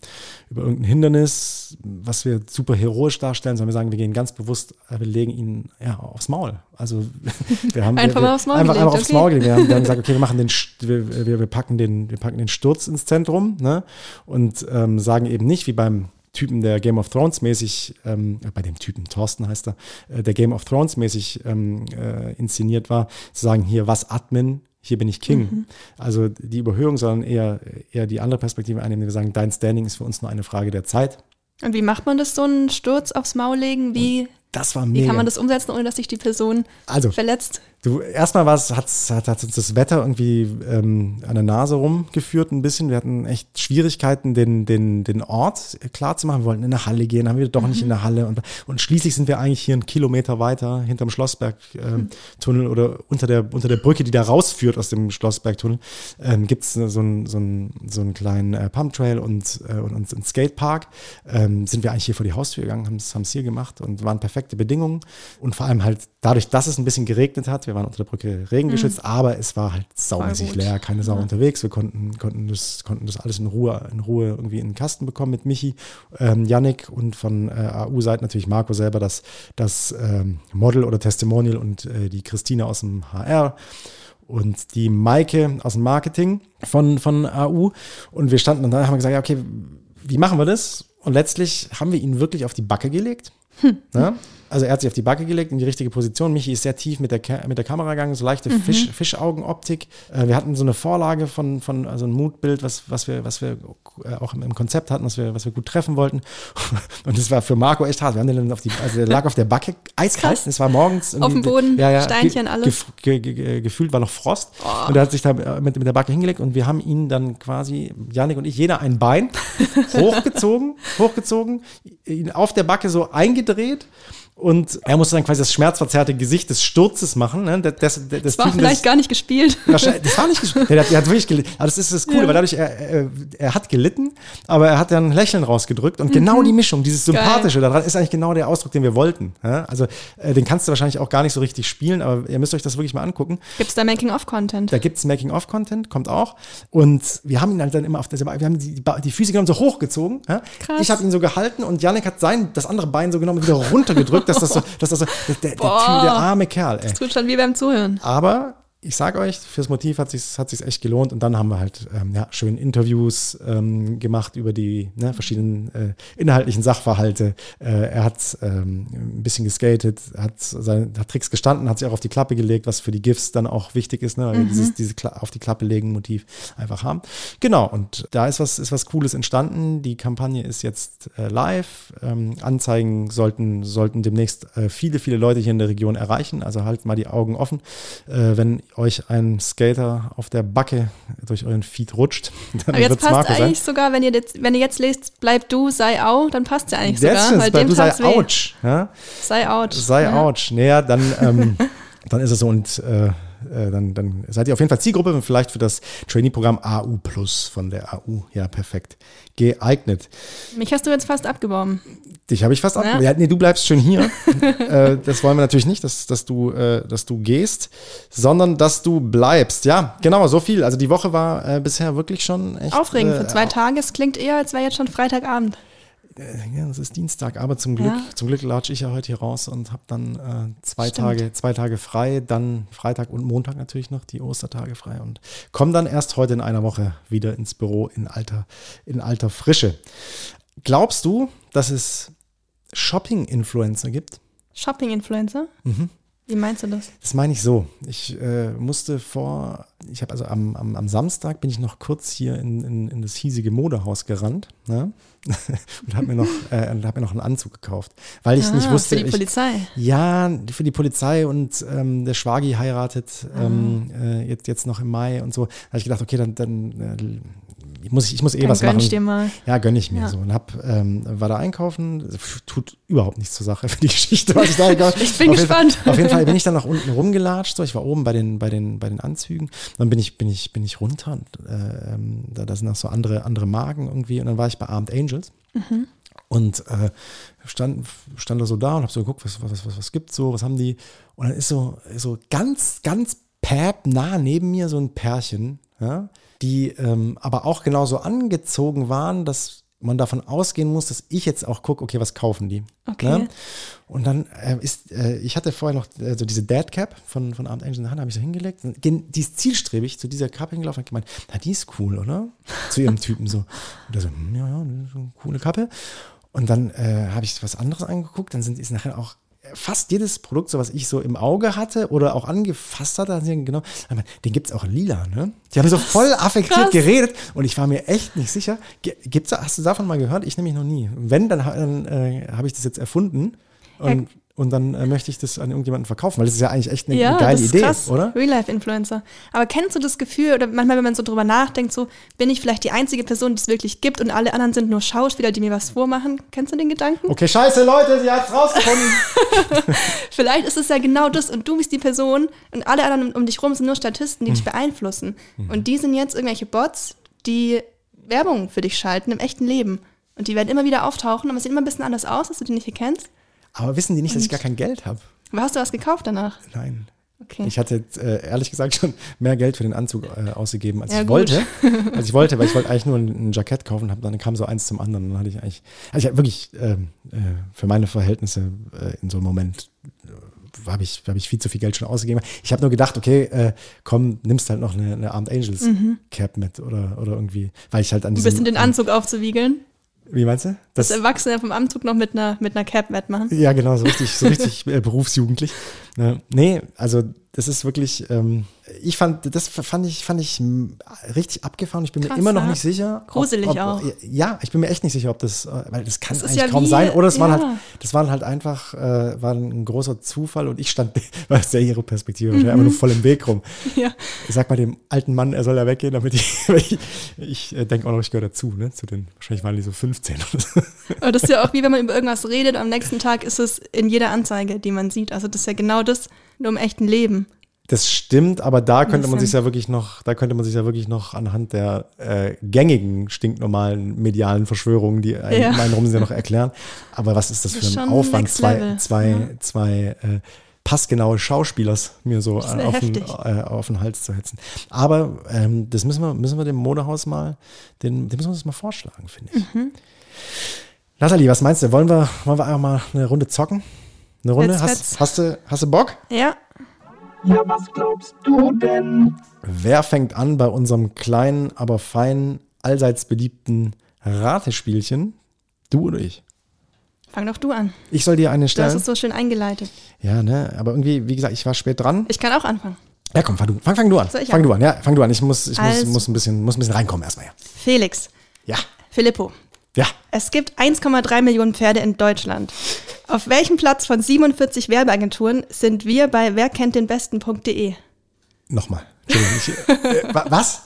über irgendein Hindernis, was wir super heroisch darstellen, sondern wir sagen, wir gehen ganz bewusst, äh, wir legen ihn ja, aufs Maul. Also wir haben Einfach wir, mal aufs Maul einfach, gelegt, einfach aufs okay. Maul gelegt. Wir haben, wir haben gesagt, okay, wir machen den, wir, wir, wir packen den, wir packen den Sturz ins Zentrum, ne? Und ähm, sagen eben nicht, wie beim Typen, der Game of Thrones mäßig, ähm, äh, bei dem Typen, Thorsten heißt er, äh, der Game of Thrones mäßig ähm, äh, inszeniert war, zu sagen, hier, was Admin, hier bin ich King. Mhm. Also die Überhöhung, sondern eher, eher die andere Perspektive einnehmen, wir sagen, dein Standing ist für uns nur eine Frage der Zeit. Und wie macht man das, so einen Sturz aufs Maul legen? Wie, Das war wie mega. kann man das umsetzen, ohne dass sich die Person also, verletzt? Du, erstmal war es, hat's, hat, hat uns das Wetter irgendwie ähm, an der Nase rumgeführt ein bisschen. Wir hatten echt Schwierigkeiten, den, den, den Ort klar zu machen. Wir wollten in eine Halle gehen, haben wir doch nicht in der Halle. Und, und schließlich sind wir eigentlich hier einen Kilometer weiter hinterm Schlossberg-Tunnel oder unter der, unter der Brücke, die da rausführt aus dem Schlossberg-Tunnel, ähm, gibt es so, einen- so, einen- so einen kleinen äh, Pumptrail und, äh, und, und einen Skatepark. Ähm, sind wir eigentlich hier vor die Haustür gegangen, haben es hier gemacht und waren perfekte Bedingungen. Und vor allem halt dadurch, dass es ein bisschen geregnet hat, wir waren unter der Brücke regengeschützt, aber es war halt saumäßig leer, keine Sau unterwegs. Wir konnten, konnten, das, konnten das alles in Ruhe, in Ruhe irgendwie in den Kasten bekommen mit Michi, ähm, Yannick und von äh, AU-Seite natürlich Marco selber, das, das ähm, Model oder Testimonial und äh, die Christine aus dem HR und die Maike aus dem Marketing von, von AU. Und wir standen dann da und haben gesagt, ja, okay, wie machen wir das? Und letztlich haben wir ihn wirklich auf die Backe gelegt. Ja? Also er hat sich auf die Backe gelegt in die richtige Position. Michi ist sehr tief mit der, Ka mit der Kamera gegangen, so leichte Fisch, Fischaugenoptik. Äh, wir hatten so eine Vorlage von, von also ein Moodbild, was, was wir, was wir äh, auch im, Konzept hatten, was wir, was wir gut treffen wollten. Und das war für Marco echt hart. Wir haben den dann auf die, also der lag auf der Backe, eiskalt. Es war morgens. Auf dem Boden, Steinchen, alles. Ge, ge, ge, gefühlt war noch Frost. Und er hat sich da äh, mit, mit der Backe hingelegt und wir haben ihn dann quasi, Janik und ich, jeder ein Bein hochgezogen, hochgezogen, ihn auf der Backe so eingedreht. Und er musste dann quasi das schmerzverzerrte Gesicht des Sturzes machen. Ne? Des, des, des Das war Typen, vielleicht gar nicht gespielt. Das war nicht gespielt. Der, hat- der hat wirklich gelitten. Aber das ist das Coole, Ja. weil dadurch, er, er, hat gelitten, aber er hat dann ein Lächeln rausgedrückt. Und genau die Mischung, dieses Sympathische daran, ist eigentlich genau der Ausdruck, den wir wollten. Also, äh, den kannst du wahrscheinlich auch gar nicht so richtig spielen, aber ihr müsst euch das wirklich mal angucken. Gibt es da Making-of-Content? Da gibt's Making-of-Content, kommt auch. Und wir haben ihn halt dann immer auf der, wir haben die, die Füße genommen, so hochgezogen. Krass. Ich habe ihn so gehalten und Janik hat sein, das andere Bein so genommen und wieder runtergedrückt, dass das so, dass das so, der, der, Boah. Der arme Kerl, ey. Das tut schon wie beim Zuhören. Aber ich sag euch, fürs Motiv hat sich hat sich's echt gelohnt. Und dann haben wir halt ähm, ja, schön Interviews ähm, gemacht über die ne, verschiedenen äh, inhaltlichen Sachverhalte. Äh, er hat ähm, ein bisschen geskatet, hat, seine, hat Tricks gestanden, hat sich auch auf die Klappe gelegt, was für die GIFs dann auch wichtig ist, ne, weil wir dieses diese Kla auf die Klappe legen Motiv einfach haben. Genau, und da ist was, ist was Cooles entstanden. Die Kampagne ist jetzt äh, live. Ähm, Anzeigen sollten, sollten demnächst äh, viele, viele Leute hier in der Region erreichen. Also halt mal die Augen offen. Äh, wenn euch ein Skater auf der Backe durch euren Feed rutscht, dann Aber jetzt passt Marco sein. eigentlich sogar, wenn ihr, jetzt, wenn ihr jetzt lest, bleib du, sei au, dann passt ja eigentlich That's sogar. Weil dem du sei ouch. Ja? Sei ouch. Sei ja. ouch. Naja, dann, ähm, dann ist es so und äh, äh, dann, dann seid ihr auf jeden Fall Zielgruppe und vielleicht für das Trainee-Programm AU Plus von der AU. Ja, perfekt. Geeignet. Mich hast du jetzt fast abgeworben. Dich habe ich fast ab. Ja. Ja, nee, du bleibst schön hier. äh, das wollen wir natürlich nicht, dass, dass, du, äh, dass du gehst, sondern dass du bleibst. Ja, genau, so viel. Also die Woche war bisher wirklich schon echt. Aufregend für zwei Tage. Es klingt eher, als wäre jetzt schon Freitagabend. Ja, es ist Dienstag, aber zum Glück, Ja. zum Glück latsche ich ja heute hier raus und habe dann äh, zwei Stimmt. Tage, zwei Tage frei, dann Freitag und Montag natürlich noch die Ostertage frei und komme dann erst heute in einer Woche wieder ins Büro in alter, in alter Frische. Glaubst du, dass es Shopping-Influencer gibt? Shopping-Influencer? Wie meinst du das? Das meine ich so. Ich äh, musste vor, ich habe also am, am, am Samstag bin ich noch kurz hier in, in, in das hiesige Modehaus gerannt ne? und habe mir, noch, äh, hab mir noch einen Anzug gekauft, weil ich Ah, nicht wusste. Für die ich, Polizei. Ja, für die Polizei und ähm, der Schwagi heiratet ähm, Ah. äh, jetzt, jetzt noch im Mai und so. Da habe ich gedacht, okay, dann, dann äh, muss ich, ich muss eh Dann was gönn machen. ich dir mal. Ja, gönn ich mir Ja. so. Und hab, ähm, war da einkaufen, tut überhaupt nichts zur Sache für die Geschichte, was ich da Ich bin auf gespannt. Fall, auf jeden Fall bin ich dann nach unten rumgelatscht, so ich war oben bei den, bei den, bei den Anzügen. Dann bin ich, bin ich, bin ich runter und äh, ähm, da, da sind noch so andere, andere Marken irgendwie. Und dann war ich bei Armed Angels. Und äh, stand, stand da so da und hab so geguckt, was, was, was, was gibt's so, was haben die? Und dann ist so, so ganz, ganz päp nah neben mir so ein Pärchen, ja, die ähm, aber auch genauso angezogen waren, dass man davon ausgehen muss, dass ich jetzt auch gucke, okay, was kaufen die? Okay. Ne? Und dann äh, ist, äh, ich hatte vorher noch äh, so diese Dead Cap von, von Armed Angels in der Hand, habe ich so hingelegt. Die ist zielstrebig zu dieser Kappe hingelaufen und gemeint, na, die ist cool, oder? Zu ihrem Typen so. Und der so, hm, ja, ja, eine coole Kappe. Und dann äh, habe ich was anderes angeguckt, dann sind, ist nachher auch fast jedes Produkt, so was ich so im Auge hatte oder auch angefasst hatte, genau, den gibt es auch lila, ne? Die haben so voll affektiert krass. geredet und ich war mir echt nicht sicher. Gibt's, hast du davon mal gehört? Ich nämlich noch nie. Wenn, dann, dann äh, habe ich das jetzt erfunden und, und dann äh, möchte ich das an irgendjemanden verkaufen, weil das ist ja eigentlich echt eine, Ja, eine geile das ist Idee, krass. oder? Real-Life-Influencer. Aber kennst du das Gefühl, oder manchmal, wenn man so drüber nachdenkt, so, bin ich vielleicht die einzige Person, die es wirklich gibt und alle anderen sind nur Schauspieler, die mir was vormachen? Kennst du den Gedanken? Okay, scheiße, Leute, sie hat's rausgefunden. Vielleicht ist es ja genau das und du bist die Person und alle anderen um, um dich rum sind nur Statisten, die Hm. dich beeinflussen. Und die sind jetzt irgendwelche Bots, die Werbung für dich schalten im echten Leben. Und die werden immer wieder auftauchen, aber es sieht immer ein bisschen anders aus, dass du die nicht erkennst. Aber wissen die nicht, dass ich gar kein Geld habe? Hast du was gekauft danach? Nein. Okay. Ich hatte äh, ehrlich gesagt schon mehr Geld für den Anzug äh, ausgegeben, als Ja, ich gut. wollte. Als ich wollte, weil ich wollte eigentlich nur ein, ein Jackett kaufen, hab, dann kam so eins zum anderen. Und dann hatte ich eigentlich, also ich wirklich ähm, äh, für meine Verhältnisse äh, in so einem Moment äh, habe ich, hab ich viel zu viel Geld schon ausgegeben. Ich habe nur gedacht, okay, äh, komm, nimmst halt noch eine, eine Armed Angels Cap mit oder, oder irgendwie, weil ich halt an Ein diesem, bisschen den Anzug aufzuwiegeln. Wie meinst du? Das Erwachsene vom Anzug noch mit einer, mit einer Cap wettmachen. Ja, genau, so richtig, so richtig äh, berufsjugendlich. Ne? Nee, also das ist wirklich, ähm, ich fand, das fand ich, fand ich richtig abgefahren. Ich bin Krass, mir immer noch ja. nicht sicher. Gruselig ob, ob, auch. Ja, ich bin mir echt nicht sicher, ob das, äh, weil das kann Das eigentlich ja kaum wie- sein. Oder es waren ja. halt, das waren halt einfach, äh, war ein großer Zufall und ich stand, weil es ja ihre Perspektive, Mhm. einfach nur voll im Weg rum. Ja. Ich sag mal dem alten Mann, er soll da weggehen, damit ich, ich, ich äh, denke auch noch, ich gehöre dazu, ne, zu den, wahrscheinlich waren die so 15 oder so. Aber das ist ja auch wie wenn man über irgendwas redet, am nächsten Tag ist es in jeder Anzeige, die man sieht. Also das ist ja genau das, nur im echten Leben. Das stimmt, aber da könnte man sich ja wirklich noch, da könnte man sich ja wirklich noch anhand der äh, gängigen, stinknormalen medialen Verschwörungen, die ein, Ja. einen rum sind, ja noch erklären. Aber was ist das, Das für ein Aufwand, zwei, zwei, Ja. zwei äh, passgenaue Schauspielers mir so auf, den, äh, auf den Hals zu hetzen. Aber ähm, das müssen wir, müssen wir dem Modehaus mal, den, dem müssen wir das mal vorschlagen, finde ich. Mhm. Nathalie, was meinst du? Wollen wir, wollen wir einfach mal eine Runde zocken? Eine Runde? Fetz, Hast, fetz. hast, du, hast du Bock? Ja, Ja, was glaubst du denn? Wer fängt an bei unserem kleinen, aber feinen, allseits beliebten Ratespielchen? Du oder ich? fang doch du an. Ich soll dir eine Du hast stellen? es so schön eingeleitet. Ja, ne? Aber irgendwie, wie gesagt, ich war spät dran. Ich kann auch anfangen. Ja, komm, fang du, fang, fang du an. Soll ich fang an? du an, ja, fang du an. Ich muss, ich muss, Also- muss, ein, bisschen, muss ein bisschen reinkommen erstmal. Ja. Felix, ja, Filippo. Ja. Es gibt 1,3 Millionen Pferde in Deutschland. Auf welchem Platz von 47 Werbeagenturen sind wir bei werkenntdenbesten.de? Nochmal. Ich, äh, wa- was?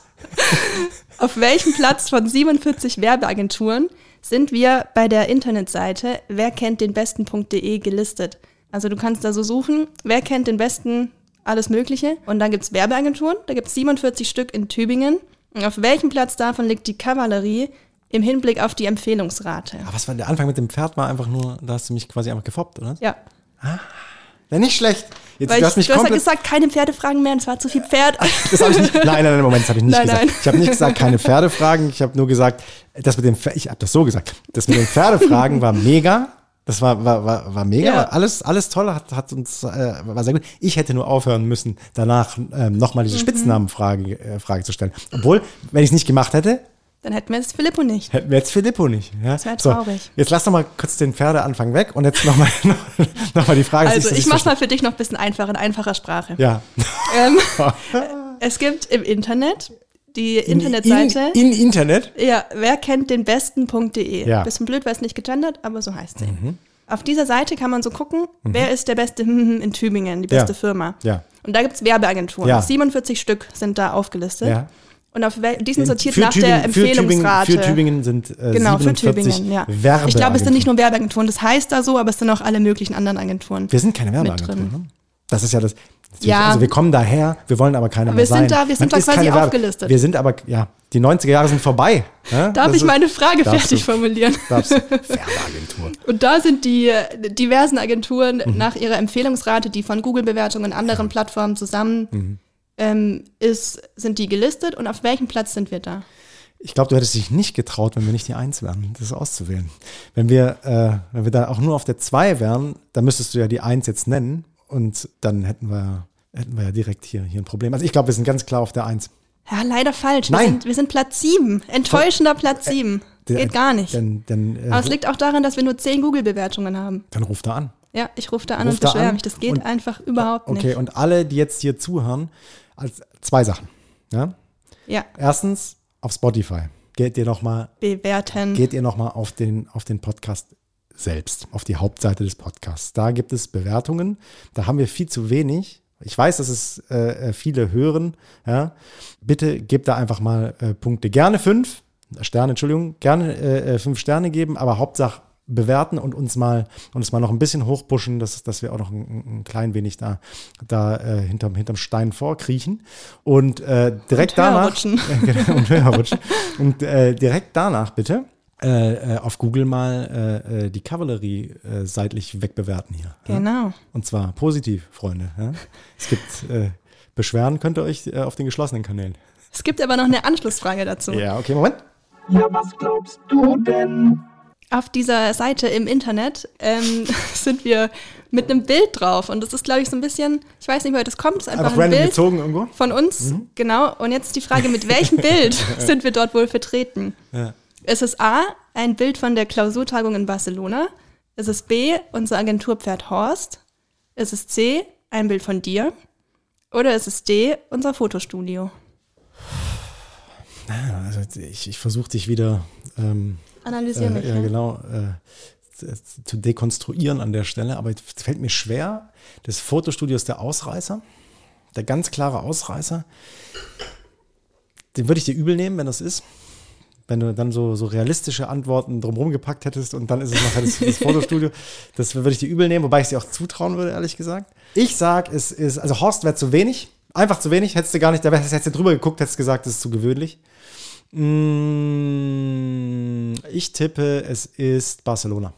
Auf welchem Platz von 47 Werbeagenturen sind wir bei der Internetseite werkenntdenbesten.de gelistet? Also du kannst da so suchen, wer kennt den besten alles Mögliche. Und dann gibt's Werbeagenturen, da gibt's 47 Stück in Tübingen. Und auf welchem Platz davon liegt die Kavallerie im Hinblick auf die Empfehlungsrate? Aber was war der Anfang mit dem Pferd? War einfach nur, da hast du mich quasi einfach gefoppt, oder? Ja, Ja, nicht schlecht. Jetzt, weil du ich, hast mich du hast ja gesagt, keine Pferdefragen mehr, und es war zu viel Pferd. Das habe ich nicht. Nein, nein, nein, Moment, das habe ich nicht Nein, gesagt. nein. Ich habe nicht gesagt, keine Pferdefragen. Ich habe nur gesagt, das mit dem Pfer- ich habe das so gesagt. Das mit den Pferdefragen war mega. Das war, war, war, war mega. Ja. War Alles, alles toll, hat, hat uns, äh, war sehr gut. Ich hätte nur aufhören müssen, danach ähm, nochmal Mhm. diese Spitznamenfrage äh, Frage zu stellen. Obwohl, wenn ich es nicht gemacht hätte, Dann hätten wir jetzt Filippo nicht. Hätten wir jetzt Filippo nicht. Ja? Das wär So, traurig. jetzt lass doch mal kurz den Pferdeanfang weg und jetzt nochmal noch, noch mal die Frage. Also ich so mach's mal für dich noch ein bisschen einfacher, in einfacher Sprache. Ja. Ähm, es gibt im Internet die Internetseite. In, in Internet? Ja, wer kennt den besten.de? Ja. Mhm. Bisschen blöd, weil es nicht gegendert, aber so heißt sie. Auf dieser Seite kann man so gucken, wer ist der beste in Tübingen, die beste Ja. Firma. Ja. Und da gibt es Werbeagenturen. Ja. 47 Stück sind da aufgelistet. Ja. Und auf wel- die sind sortiert Für nach der Tübingen- für Tübingen- Empfehlungsrate. Für Tübingen sind äh, genau, für 47 Tübingen, ja. Werbeagenturen. Ich glaube, es sind nicht nur Werbeagenturen, das heißt da so, aber es sind auch alle möglichen anderen Agenturen. Wir sind keine mit Werbeagentur. drin. Ne? Das ist ja das. Ja. Also wir kommen daher, wir wollen aber keine Aber mehr wir sind sein. da- wir sind Man da quasi aufgelistet. Wir sind aber, ja, die 90er Jahre sind vorbei. Ja? Darf Das ich ist- meine Frage fertig du. formulieren? Darfst. Werbeagentur. Und da sind die äh, diversen Agenturen Mhm. nach ihrer Empfehlungsrate, die von Google-Bewertungen und anderen Plattformen zusammen Mhm. Ähm, ist, sind die gelistet und auf welchem Platz sind wir da? Ich glaube, du hättest dich nicht getraut, wenn wir nicht die Eins wären, das auszuwählen. Wenn wir, äh, wenn wir da auch nur auf der Zwei wären, dann müsstest du ja die Eins jetzt nennen und dann hätten wir, hätten wir ja direkt hier, hier ein Problem. Also ich glaube, wir sind ganz klar auf der Eins. Ja, leider falsch. Wir Nein. sind, wir sind Platz 7. Enttäuschender Platz 7. Der- Geht gar nicht. Dann, dann, äh, Aber es liegt auch daran, dass wir nur 10 Google-Bewertungen haben. dann ruf da an. Ja, ich rufe da an Ruf und beschwere mich. Das geht und- einfach überhaupt Okay, nicht. und alle, die jetzt hier zuhören, als zwei Sachen. Ja? Ja, Erstens, auf Spotify. Geht ihr nochmal bewerten. geht ihr noch mal auf den, auf den Podcast selbst, auf die Hauptseite des Podcasts. Da gibt es Bewertungen. Da haben wir viel zu wenig. Ich weiß, dass es äh, äh, viele hören. Ja. Bitte gebt da einfach mal äh, Punkte. Gerne fünf Sterne, Entschuldigung, gerne äh, äh, fünf Sterne geben, aber Hauptsache bewerten und uns mal uns mal noch ein bisschen hochpushen, dass, dass wir auch noch ein, ein klein wenig da, da äh, hinterm, hinterm Stein vorkriechen. Und äh, direkt Und höher danach rutschen. äh, genau, und höher rutschen. Und äh, direkt danach bitte äh, äh, auf Google mal äh, äh, die Kavallerie äh, seitlich wegbewerten hier. Ja? Genau. Und zwar positiv, Freunde. Ja? Es gibt äh, Beschweren, könnt ihr euch äh, auf den geschlossenen Kanälen. Es gibt aber noch eine Anschlussfrage dazu. Ja, okay, Moment. Ja, was glaubst du denn? Auf dieser Seite im Internet ähm, sind wir mit einem Bild drauf. Und das ist, glaube ich, so ein bisschen, ich weiß nicht, woher das kommt, es ist einfach, Einfach ein Bild gezogen irgendwo. von uns. Mhm. Genau. Und jetzt die Frage, mit welchem Bild sind wir dort wohl vertreten? Ja. Ist es A, ein Bild von der Klausurtagung in Barcelona? Ist es B, unser Agenturpferd Horst? Ist es C, ein Bild von dir? Oder ist es D, unser Fotostudio? Also ich, ich versuche dich wieder ähm, Analysier mich. äh, ja, ne? genau, äh, zu- dekonstruieren an der Stelle, aber es fällt mir schwer. Das Fotostudio ist der Ausreißer, der ganz klare Ausreißer. Den würde ich dir übel nehmen, wenn das ist. Wenn du dann so, so realistische Antworten drumherum gepackt hättest und dann ist es nachher das, das Fotostudio. Das würde ich dir übel nehmen, wobei ich es dir auch zutrauen würde, ehrlich gesagt. Ich sag, es ist, also Horst wäre zu wenig. Einfach zu wenig. Hättest du gar nicht, da hättest du drüber geguckt, hättest gesagt, das ist zu gewöhnlich. Mm, Ich tippe, es ist Barcelona.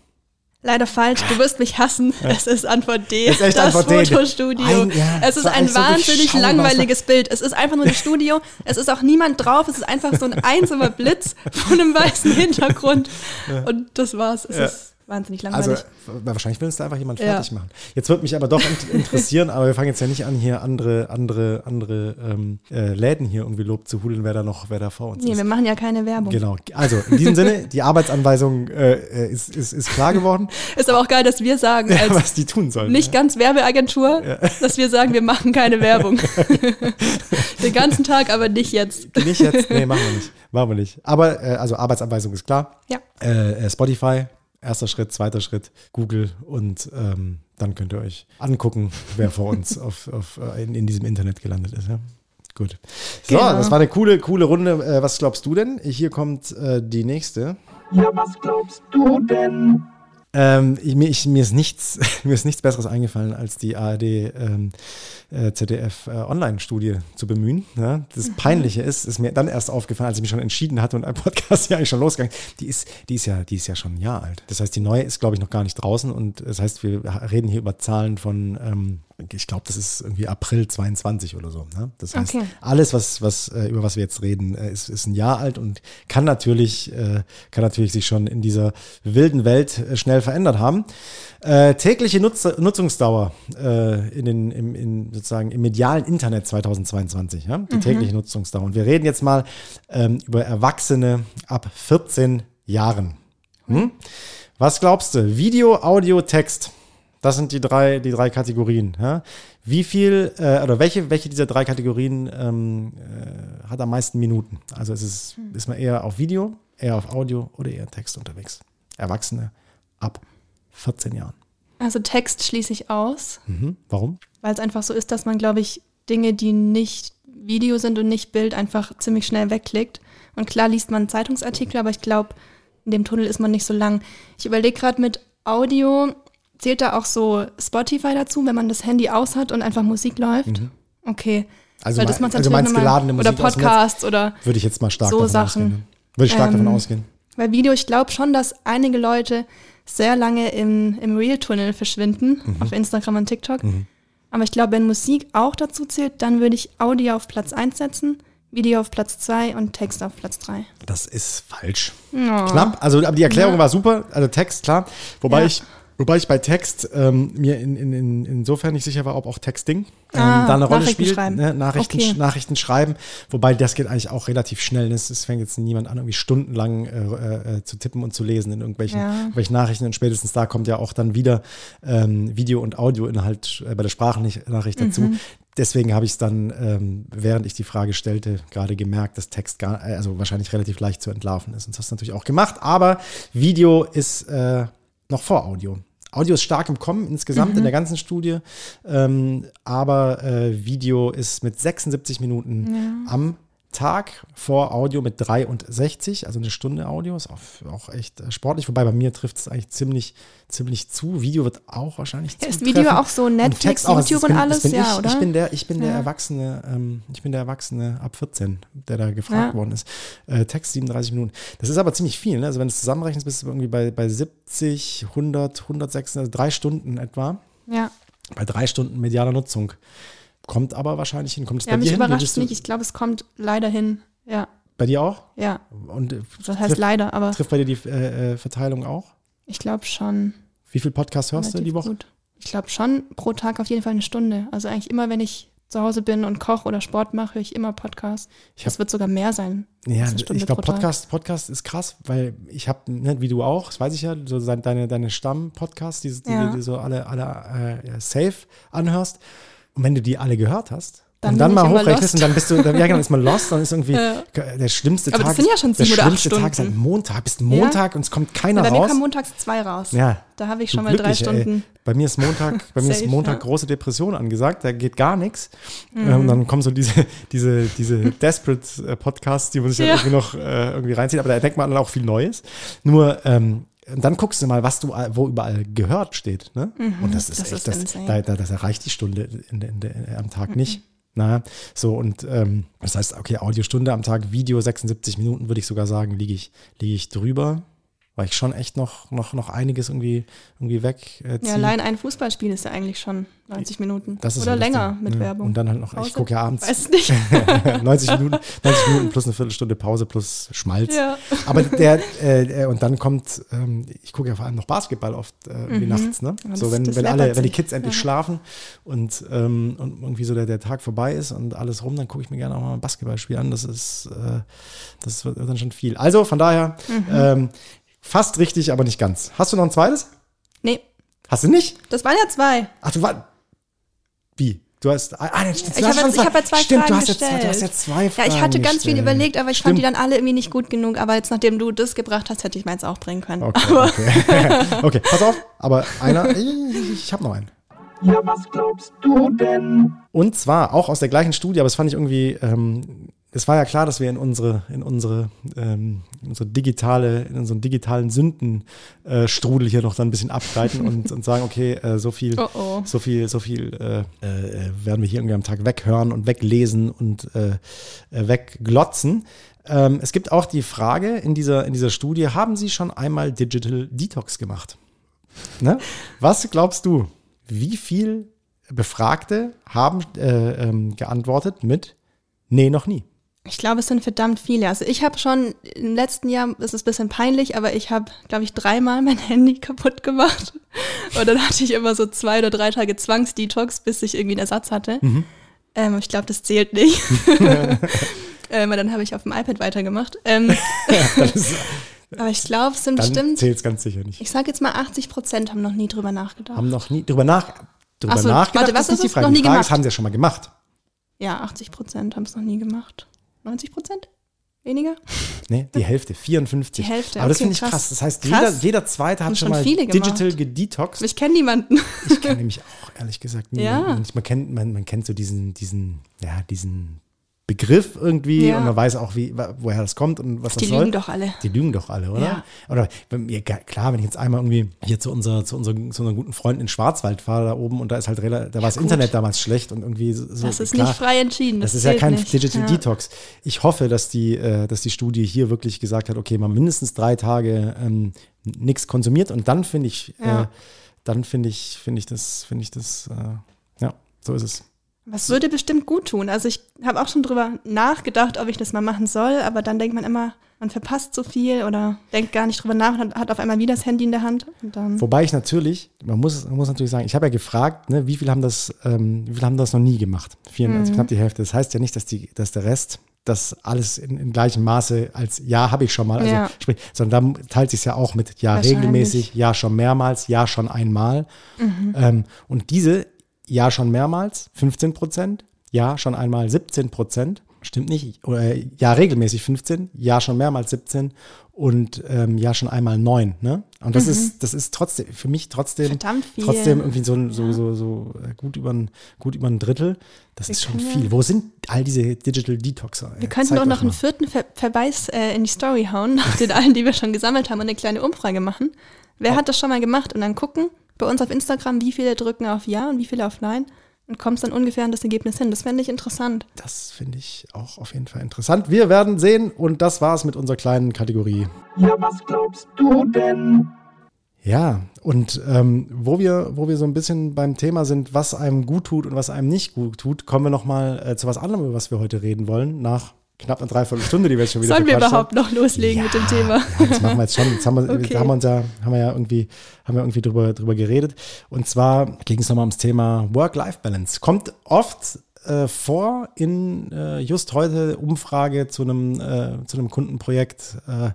Leider falsch, du wirst mich hassen. Es ist Antwort D, ist das Antwort. Fotostudio. Ein- ja, es ist ein so wahnsinnig durchschaubar. langweiliges Bild. Es ist einfach nur ein Studio. Es ist auch niemand drauf. Es ist einfach so ein einsamer Blitz von einem weißen Hintergrund. Und das war's. Es Ja. ist wahnsinnig Also langweilig. wahrscheinlich will uns da einfach jemand Ja. fertig machen. Jetzt wird mich aber doch int- interessieren, aber wir fangen jetzt ja nicht an, hier andere, andere, andere ähm, äh, Läden hier irgendwie Lob zu hudeln, wer da noch, wer da vor uns nee, ist. wir machen ja keine Werbung. Genau. Also in diesem Sinne, die Arbeitsanweisung äh, äh, ist, ist, ist klar geworden, Ist aber auch geil, dass wir sagen, als was die tun sollen. nicht ganz Werbeagentur, dass wir sagen, wir machen keine Werbung. Den ganzen Tag, aber nicht jetzt. Nicht jetzt, nee, machen wir nicht. Machen wir nicht. Aber äh, also Arbeitsanweisung ist klar. Ja. Äh, äh, Spotify, erster Schritt, zweiter Schritt, Google und ähm, dann könnt ihr euch angucken, wer vor uns auf, auf, äh, in, in diesem Internet gelandet ist. Ja? Gut. So, Genau. das war eine coole, coole Runde. Äh, was glaubst du denn? Hier kommt äh, die nächste. Ja, was glaubst du denn? Ähm, ich, mir, ich, mir, ist nichts, mir ist nichts Besseres eingefallen, als die ARD ähm, äh, ZDF äh, Online-Studie zu bemühen. Ja? Das Peinliche ist, ist mir dann erst aufgefallen, als ich mich schon entschieden hatte und ein Podcast ja eigentlich schon losgegangen. Die ist, die ist ja, die ist ja schon ein Jahr alt. Das heißt, die neue ist, glaube ich, noch gar nicht draußen und das heißt, wir reden hier über Zahlen von ähm, ich glaube, das ist irgendwie April 22 oder so. Ne? Das heißt, Okay. alles, was, was, äh, über was wir jetzt reden, äh, ist, ist ein Jahr alt und kann natürlich, äh, kann natürlich sich schon in dieser wilden Welt schnell verändert haben. Äh, tägliche Nutz Nutzungsdauer äh, in den, im, in, sozusagen im medialen Internet 2022, ja? die tägliche Nutzungsdauer. Und wir reden jetzt mal ähm, über Erwachsene ab 14 Jahren. Hm? Was glaubst du? Video, Audio, Text. Das sind die drei, die drei Kategorien. Ja? Wie viel äh, oder welche, welche dieser drei Kategorien ähm, äh, hat am meisten Minuten? Also ist es ist man eher auf Video, eher auf Audio oder eher Text unterwegs? Erwachsene ab 14 Jahren. Also Text schließe ich aus, Mhm. Warum? weil es einfach so ist, dass man, glaube ich, Dinge, die nicht Video sind und nicht Bild, einfach ziemlich schnell wegklickt. Und klar liest man Zeitungsartikel, aber ich glaube, in dem Tunnel ist man nicht so lang. Ich überlege gerade mit Audio, zählt da auch so Spotify dazu, wenn man das Handy aus hat und einfach Musik läuft? Okay. Mhm. Also, Weil mein- das macht's also meinst geladene Musik Oder? Podcasts oder Würde ich jetzt mal stark So davon Sachen. ausgehen. ne? Würde ich stark Ähm, davon ausgehen. Bei Video, ich glaube schon, dass einige Leute sehr lange im, im Real-Tunnel verschwinden, Mhm. auf Instagram und TikTok. Aber ich glaube, wenn Musik auch dazu zählt, dann würde ich Audio auf Platz 1 setzen, Video auf Platz 2 und Text auf Platz 3. Das ist falsch. Knapp. Also, aber die Erklärung war super. Also Text, klar. Wobei Ja. ich, wobei ich bei Text ähm, mir in, in, in, insofern nicht sicher war, ob auch Texting ähm, Ah, da eine Rolle Nachrichten spielt. schreiben. Ne? Nachrichten, Okay. Nachrichten schreiben. Wobei das geht eigentlich auch relativ schnell. Es es fängt jetzt niemand an, irgendwie stundenlang äh, äh, zu tippen und zu lesen in irgendwelchen, Ja. irgendwelchen Nachrichten. Und spätestens da kommt ja auch dann wieder ähm, Video- und Audioinhalt äh, bei der Sprachnachricht dazu. Mhm. Deswegen habe ich es dann, ähm, während ich die Frage stellte, gerade gemerkt, dass Text gar, äh, also wahrscheinlich relativ leicht zu entlarven ist. Und das hast du natürlich auch gemacht. Aber Video ist äh, noch vor Audio. Audio ist stark im Kommen insgesamt in der ganzen Studie, ähm, aber äh, Video ist mit 76 Minuten am Tag vor Audio mit 63, also eine Stunde Audio, ist auch, auch echt äh, sportlich. Wobei bei mir trifft es eigentlich ziemlich, ziemlich zu. Video wird auch wahrscheinlich Ja, ist. Video auch so Und Netflix, Text auch. Also YouTube bin- und alles? Ja, ich, oder? Ich bin der, ich bin der Ja. Erwachsene, ähm, ich bin der Erwachsene ab 14, der da gefragt Ja. worden ist. Äh, Text 37 Minuten. Das ist aber ziemlich viel. Ne? Also wenn du es zusammenrechnest, bist du irgendwie bei, bei 70, 100, 106, also drei Stunden etwa. Ja, Bei drei Stunden medialer Nutzung. Kommt aber wahrscheinlich hin. Kommt es ja bei mich dir hin? überrascht Würdest du- nicht. Ich glaube, es kommt leider hin. Ja, Bei dir auch? ja. Und äh, Das heißt trifft, leider, aber trifft bei dir die äh, äh, Verteilung auch? ich glaube schon. Wie viel Podcast hörst du die Woche? Gut. Ich glaube schon pro Tag auf jeden Fall eine Stunde. Also eigentlich immer, wenn ich zu Hause bin und koche oder Sport mache, höre ich immer Podcast. Ich Das wird sogar mehr sein. Ja, ich glaube. Podcast, Podcast ist krass, weil ich habe, ne, wie du auch, das weiß ich ja, so deine, deine Stamm-Podcasts, die, die, Ja. die du so alle, alle äh, safe anhörst. Und wenn du die alle gehört hast, Dann und dann mal hochrechnest und dann bist du, dann, ja genau, ist man lost, dann ist irgendwie Ja. der schlimmste Aber Tag. das sind ja schon der sieben oder acht schlimmste Tag ist halt Stunden. Montag, bist Montag und es kommt keiner Ja, bei mir raus. kommen montags zwei raus. Ja. Da habe ich schon mal drei Glückliche, ey. Stunden. Bei mir ist Montag, bei mir ist Montag ja. große Depression angesagt, da geht gar nichts. Mhm. Ähm, und dann kommen so diese, diese, diese Desperate äh, Podcasts, die man sich dann Ja. irgendwie noch äh, irgendwie reinzieht, aber da entdeckt man dann auch viel Neues. Nur, ähm, und dann guckst du mal, was du, wo überall gehört steht. Ne? und das ist Mhm. das echt, ist das. Mhm. da, da, das erreicht die Stunde in, in, der- am Tag nicht. Na, so und ähm, das heißt, okay, Audiostunde am Tag, Video 76 Minuten, würde ich sogar sagen, liege ich, liege ich drüber, weil ich schon echt noch, noch, noch einiges irgendwie, irgendwie weg äh, Ja, allein ein Fußballspiel ist ja eigentlich schon 90 Minuten. Das Oder halt das länger Ding. mit Ja. Werbung. Und dann halt noch, ich Pause? gucke ja abends Weiß nicht. 90 Minuten, 90 Minuten plus eine Viertelstunde Pause plus Schmalz. Ja. Aber der, äh, äh, und dann kommt, ähm, ich gucke ja vor allem noch Basketball oft äh, irgendwie nachts, ne? So das- wenn, das wenn alle, wenn die. Kids endlich Ja. schlafen und, ähm, und irgendwie so der, der Tag vorbei ist und alles rum, dann gucke ich mir gerne auch mal ein Basketballspiel an. Das ist, äh, das wird dann schon viel. Also von daher, ähm, fast richtig, aber nicht ganz. Hast du noch ein zweites? Nee, Hast du nicht? das waren ja zwei. Ach, du war. Wie? Du hast. Ah, nee, stimmt, du Ich habe jetzt, ich hab ja zwei Stimmt, Fragen du hast, gestellt. du hast jetzt zwei Ja, Fragen. ich hatte ganz viel gestellt. überlegt, aber ich Stimmt. fand die dann alle irgendwie nicht gut genug. Aber jetzt, nachdem du das gebracht hast, hätte ich meins auch bringen können. Okay, okay. okay, pass auf, aber einer, ich, ich habe noch einen. Ja, was glaubst du denn? Und zwar auch aus der gleichen Studie, aber das fand ich irgendwie, ähm, es war ja klar, dass wir in unsere, in unsere, ähm, in unsere digitale, in unseren digitalen Sündenstrudel äh, Strudel hier noch dann ein bisschen abgleiten und, und sagen, okay, äh, so viel, Oh, oh. so viel, so viel äh, äh, werden wir hier irgendwie am Tag weghören und weglesen und äh, äh, wegglotzen. Ähm, es gibt auch die Frage in dieser, in dieser Studie, haben Sie schon einmal Digital Detox gemacht? Ne? Was glaubst du? Wie viel Befragte haben äh, ähm, geantwortet mit Nee, noch nie. Ich glaube, es sind verdammt viele. Also ich habe schon im letzten Jahr, es ist ein bisschen peinlich, aber ich habe, glaube ich, dreimal mein Handy kaputt gemacht. Und dann hatte ich immer so zwei oder drei Tage Zwangsdetox, bis ich irgendwie einen Ersatz hatte. Ähm, ich glaube, das zählt nicht. ähm, dann habe ich auf dem iPad weitergemacht. Ähm, aber ich glaube, es sind Dann bestimmt, zählt es ganz sicher nicht. ich sage jetzt mal 80 Prozent haben noch nie drüber nachgedacht. Haben noch nie drüber, nach, drüber so, nachgedacht. warte, was ist die ist es? Frage. Noch nie die Frage ist, gemacht? haben sie ja schon mal gemacht. Ja, 80 Prozent haben es noch nie gemacht. 90 Prozent? Weniger? Nee, die Hälfte, 54. Die Hälfte, Aber das okay, finde ich krass. krass. Das heißt, Krass. jeder, jeder Zweite hat schon schon mal digital gedetoxed. Ich kenne niemanden. Ich kenne nämlich auch, ehrlich gesagt, niemanden. Ja. Man kennt, man, man kennt so diesen, diesen, ja, diesen Begriff irgendwie Ja. und man weiß auch, wie, woher das kommt und was Die das soll. lügen doch alle. Die lügen doch alle, oder? Ja. Oder mir, klar, wenn ich jetzt einmal irgendwie hier zu, unser, zu, unser, zu unseren guten Freunden in Schwarzwald fahre da oben und da ist halt rela- da war das. Internet damals schlecht und irgendwie so. Das ist klar, nicht frei entschieden. Das, Das, ist ja kein nicht. Digital ja. Detox. Ich hoffe, dass die, äh, dass die Studie hier wirklich gesagt hat, okay, man mindestens drei Tage ähm, nichts konsumiert und dann finde ich, äh, Ja. dann finde ich, finde ich das, finde ich das, äh, ja, so ist es. Was würde bestimmt gut tun. Also ich habe auch schon drüber nachgedacht, ob ich das mal machen soll, aber dann denkt man immer, man verpasst so viel oder denkt gar nicht drüber nach und hat, auf einmal wieder das Handy in der Hand. Und dann, Wobei ich natürlich, man muss, man muss natürlich sagen, ich habe ja gefragt, ne, wie viele haben das, ähm, wie viele haben das noch nie gemacht? Vier, Mhm. also knapp die Hälfte. Das heißt ja nicht, dass die, dass der Rest das alles in, in gleichem Maße als Ja habe ich schon mal, also Ja. sprich, sondern da teilt sich ja auch mit Ja regelmäßig, Ja schon mehrmals, Ja schon einmal. Mhm. Ähm, und diese Ja schon mehrmals 15 Prozent, Ja schon einmal 17 Prozent, stimmt nicht, oder äh, Ja regelmäßig 15, Ja schon mehrmals 17 und ähm, Ja schon einmal 9. Ne? Und das ist, das ist trotzdem für mich trotzdem Mhm. Trotzdem irgendwie so, ein- so, so, so äh, gut über ein, gut über ein Drittel. Das ist schon ja- viel. Wo sind all diese Digital Detoxer? wir könnten doch noch einen vierten Ver Verweis äh, in die Story hauen, nach den allen, die wir schon gesammelt haben und eine kleine Umfrage machen. Wer hat das schon mal gemacht? Und dann gucken bei uns auf Instagram, wie viele drücken auf Ja und wie viele auf Nein und kommst dann ungefähr an das Ergebnis hin. Das fände ich interessant. Das finde ich auch auf jeden Fall interessant. Wir werden sehen und das war's mit unserer kleinen Kategorie. Ja, was glaubst du denn? Ja, und ähm, wo, wir, wo wir so ein bisschen beim Thema sind, was einem gut tut und was einem nicht gut tut, kommen wir nochmal äh, zu was anderem, über was wir heute reden wollen, nach knapp einer Dreiviertelstunde, die wir jetzt schon wieder Sollen wir überhaupt noch loslegen mit dem Thema? Ja, das machen wir jetzt schon. Jetzt haben wir, Okay. haben wir uns ja, haben wir ja irgendwie, haben wir irgendwie drüber, drüber geredet. Und zwar ging es nochmal ums Thema Work-Life-Balance. Kommt oft äh, vor in äh, just heute Umfrage zu einem, äh, zu einem Kundenprojekt, äh,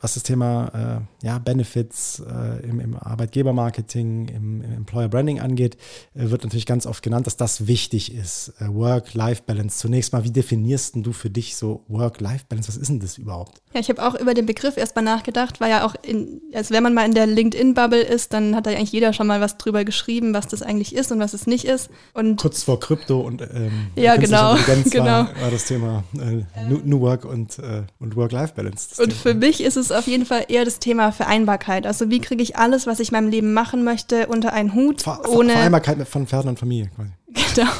was das Thema äh, ja, Benefits äh, im, im Arbeitgebermarketing, im, im Employer Branding angeht, äh, wird natürlich ganz oft genannt, dass das wichtig ist. Äh, Work-Life-Balance. Zunächst mal, wie definierst denn du für dich so Work-Life-Balance? Was ist denn das überhaupt? Ja, ich habe auch über den Begriff erstmal nachgedacht, weil ja auch, in, also wenn man mal in der LinkedIn-Bubble ist, dann hat da eigentlich jeder schon mal was drüber geschrieben, was das eigentlich ist und was es nicht ist. Und kurz vor Krypto und ähm, Ja, genau, genau. War, war das Thema äh, New, New Work und, äh, und Work-Life-Balance. Und Thema. für mich ist es auf jeden Fall eher das Thema Vereinbarkeit. Also wie kriege ich alles, was ich in meinem Leben machen möchte, unter einen Hut, Ver ohne, Vereinbarkeit von Pferden und Familie quasi. genau,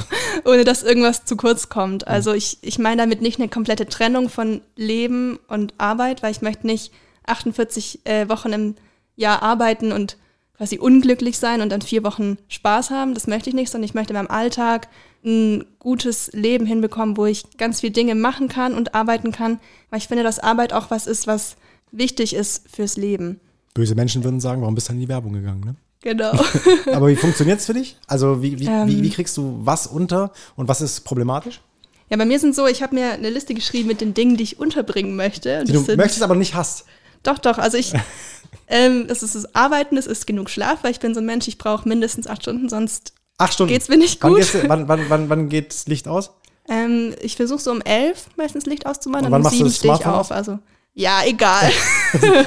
ohne dass irgendwas zu kurz kommt. Also ich, ich meine damit nicht eine komplette Trennung von Leben und Arbeit, weil ich möchte nicht 48 äh, Wochen im Jahr arbeiten und quasi unglücklich sein und dann vier Wochen Spaß haben. Das möchte ich nicht, sondern ich möchte in meinem Alltag ein gutes Leben hinbekommen, wo ich ganz viele Dinge machen kann und arbeiten kann, weil ich finde, dass Arbeit auch was ist, was wichtig ist fürs Leben. Böse Menschen würden sagen, warum bist du in die Werbung gegangen? Ne? Genau. Aber wie funktioniert es für dich? Also wie, wie, Ähm. wie, wie kriegst du was unter und was ist problematisch? Ja, bei mir sind so, ich habe mir eine Liste geschrieben mit den Dingen, die ich unterbringen möchte. Und Die du sind, möchtest, aber nicht hast. Doch, doch. Also ich, ähm, es ist das Arbeiten, es ist genug Schlaf, weil ich bin so ein Mensch, ich brauche mindestens acht Stunden, sonst Acht Stunden. geht's mir nicht gut. wann, wann, wann, wann geht das Licht aus? Ähm, ich versuche so um elf meistens Licht auszumachen Und und, um sieben stehe ich auf. Also ja, egal.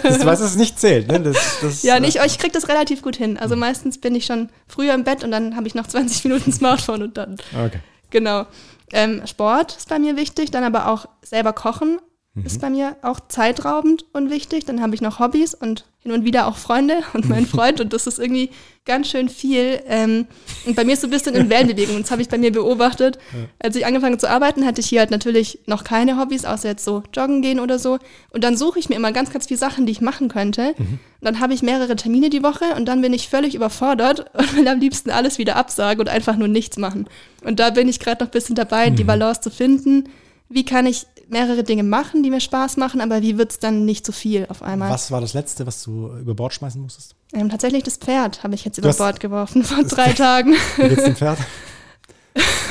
Das, dass es nicht zählt. Ne? Das, das, ja, nicht, ich krieg das relativ gut hin. Also meistens bin ich schon früher im Bett und dann habe ich noch 20 Minuten Smartphone und dann Okay. Genau. Ähm, Sport ist bei mir wichtig, dann aber auch selber kochen Mhm. ist bei mir auch zeitraubend und wichtig. Dann habe ich noch Hobbys und hin und wieder auch Freunde und mein Freund und das ist irgendwie ganz schön viel. Ähm, und bei mir ist so ein bisschen in Wellenbewegung. Und das habe ich bei mir beobachtet. Als ich angefangen zu arbeiten, hatte ich hier halt natürlich noch keine Hobbys, außer jetzt so joggen gehen oder so. Und dann suche ich mir immer ganz, ganz viele Sachen, die ich machen könnte. Und dann habe ich mehrere Termine die Woche und dann bin ich völlig überfordert und will am liebsten alles wieder absagen und einfach nur nichts machen. Und da bin ich gerade noch ein bisschen dabei, die Balance zu finden. Wie kann ich mehrere Dinge machen, die mir Spaß machen, aber wie wird es dann nicht zu viel auf einmal? Was war das Letzte, was du über Bord schmeißen musstest? Ähm, tatsächlich das Pferd habe ich jetzt Du über Bord geworfen vor drei Tagen. Geht's dem Pferd?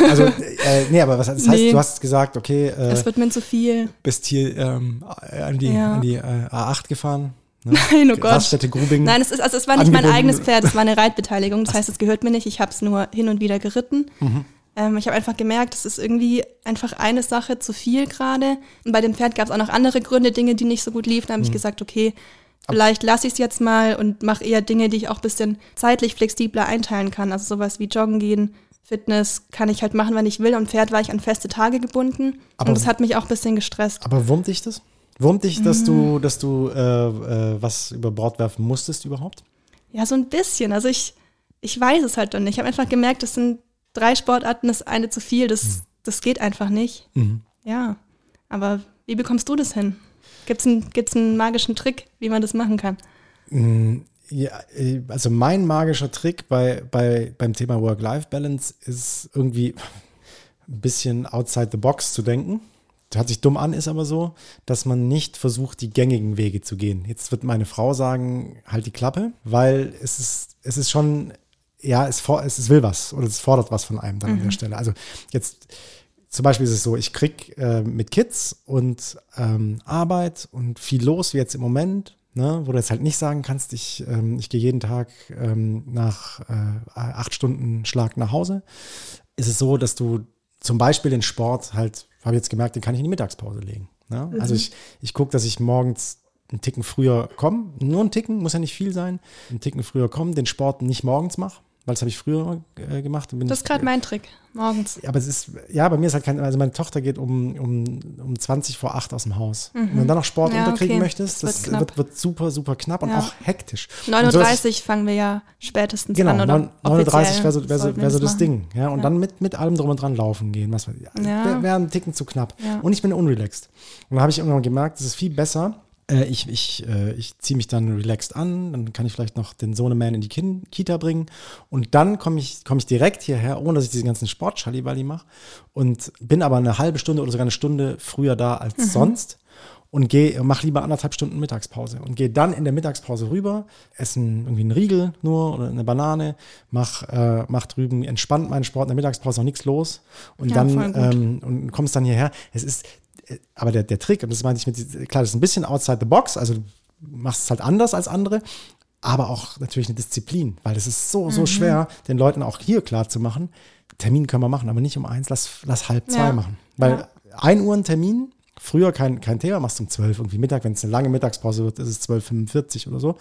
Also, äh, nee, aber was das heißt, Nee. du hast gesagt, okay, äh, Es wird mir zu viel. bist hier ähm, an die, Ja. an die äh, A8 gefahren. Ne? Nein, oh Gott. Raststätte Grubing. Nein, es ist, also es war nicht mein Angebunden. eigenes Pferd, es war eine Reitbeteiligung. Das heißt, es gehört mir nicht. Ich habe es nur hin und wieder geritten. Mhm. Ähm, ich habe einfach gemerkt, es ist irgendwie einfach eine Sache zu viel gerade. Und bei dem Pferd gab es auch noch andere Gründe, Dinge, die nicht so gut liefen. Da Mhm. habe ich gesagt, okay, vielleicht lasse ich es jetzt mal und mache eher Dinge, die ich auch ein bisschen zeitlich flexibler einteilen kann. Also sowas wie Joggen gehen, Fitness kann ich halt machen, wenn ich will. Und Pferd war ich an feste Tage gebunden. Aber- und das hat mich auch ein bisschen gestresst. Aber wurmt dich das? Wurmt dich, dass du, Mhm. dass du äh, äh, was über Bord werfen musstest überhaupt? Ja, so ein bisschen. Also ich, ich weiß es halt doch nicht. Ich habe einfach gemerkt, das sind drei Sportarten, ist eine zu viel. Das, das geht einfach nicht. Mhm. Ja, aber wie bekommst du das hin? Gibt es einen, gibt's einen magischen Trick, wie man das machen kann? Ja, äh, also mein magischer Trick bei, bei, beim Thema Work-Life-Balance ist irgendwie ein bisschen outside the box zu denken. Hört sich dumm an, ist aber so, dass man nicht versucht, die gängigen Wege zu gehen. Jetzt wird meine Frau sagen, halt die Klappe, weil es ist, es ist schon, ja, es, for, es, es will was oder es fordert was von einem dann an der Stelle. Also jetzt zum Beispiel ist es so, ich krieg äh, mit Kids und ähm, Arbeit und viel los, wie jetzt im Moment, ne, wo du jetzt halt nicht sagen kannst, ich, ähm, ich gehe jeden Tag ähm, nach äh, acht Stunden Schlag nach Hause, ist es so, dass du zum Beispiel den Sport halt, habe ich jetzt gemerkt, den kann ich in die Mittagspause legen. Ne? Also ich, ich gucke, dass ich morgens einen Ticken früher komme, nur einen Ticken, muss ja nicht viel sein, einen Ticken früher kommen, den Sport nicht morgens mache, weil das habe ich früher äh, gemacht. Das ist gerade mein Trick, morgens. ja, aber es ist, ja, bei mir ist halt kein, also meine Tochter geht um, um, um 20 vor 8 aus dem Haus. Und wenn du dann noch Sport Mhm. Ja, unterkriegen okay. möchtest, Das das, wird wird, wird super, super knapp und Ja. auch hektisch. 9.30 Und so ist- Uhr fangen wir ja spätestens Genau, an. Oder 39 wäre so, wär so, wär so das machen. Ding. Ja, und Ja. dann mit, mit allem drum und dran laufen gehen. Was, ja. Wäre wär ein Ticken zu knapp. Und ich bin unrelaxed. Und da habe ich irgendwann gemerkt, es ist viel besser. Äh, ich ich, äh, ich ziehe mich dann relaxed an, dann kann ich vielleicht noch den Sohneman in die Kin Kita bringen. Und dann komme ich, komm ich direkt hierher, ohne dass ich diesen ganzen Sport-Schalliballi mache. Und bin aber eine halbe Stunde oder sogar eine Stunde früher da als Mhm. sonst und gehe, mach lieber anderthalb Stunden Mittagspause und gehe dann in der Mittagspause rüber, essen irgendwie einen Riegel nur oder eine Banane, mach, äh, mach drüben entspannt meinen Sport in der Mittagspause noch nichts los und Ja, dann ähm, und kommst dann hierher. Es ist, aber der, der Trick, und das meine ich mit, klar, das ist ein bisschen outside the box, also du machst es halt anders als andere, aber auch natürlich eine Disziplin, weil es ist so, Mhm. so schwer, den Leuten auch hier klar zu machen, Termin können wir machen, aber nicht um eins, lass, lass halb zwei Ja. machen. Weil Ja. ein Uhr ein Termin, früher kein, kein Thema, machst du um 12 irgendwie Mittag, wenn es eine lange Mittagspause wird, ist es 12.45 oder so.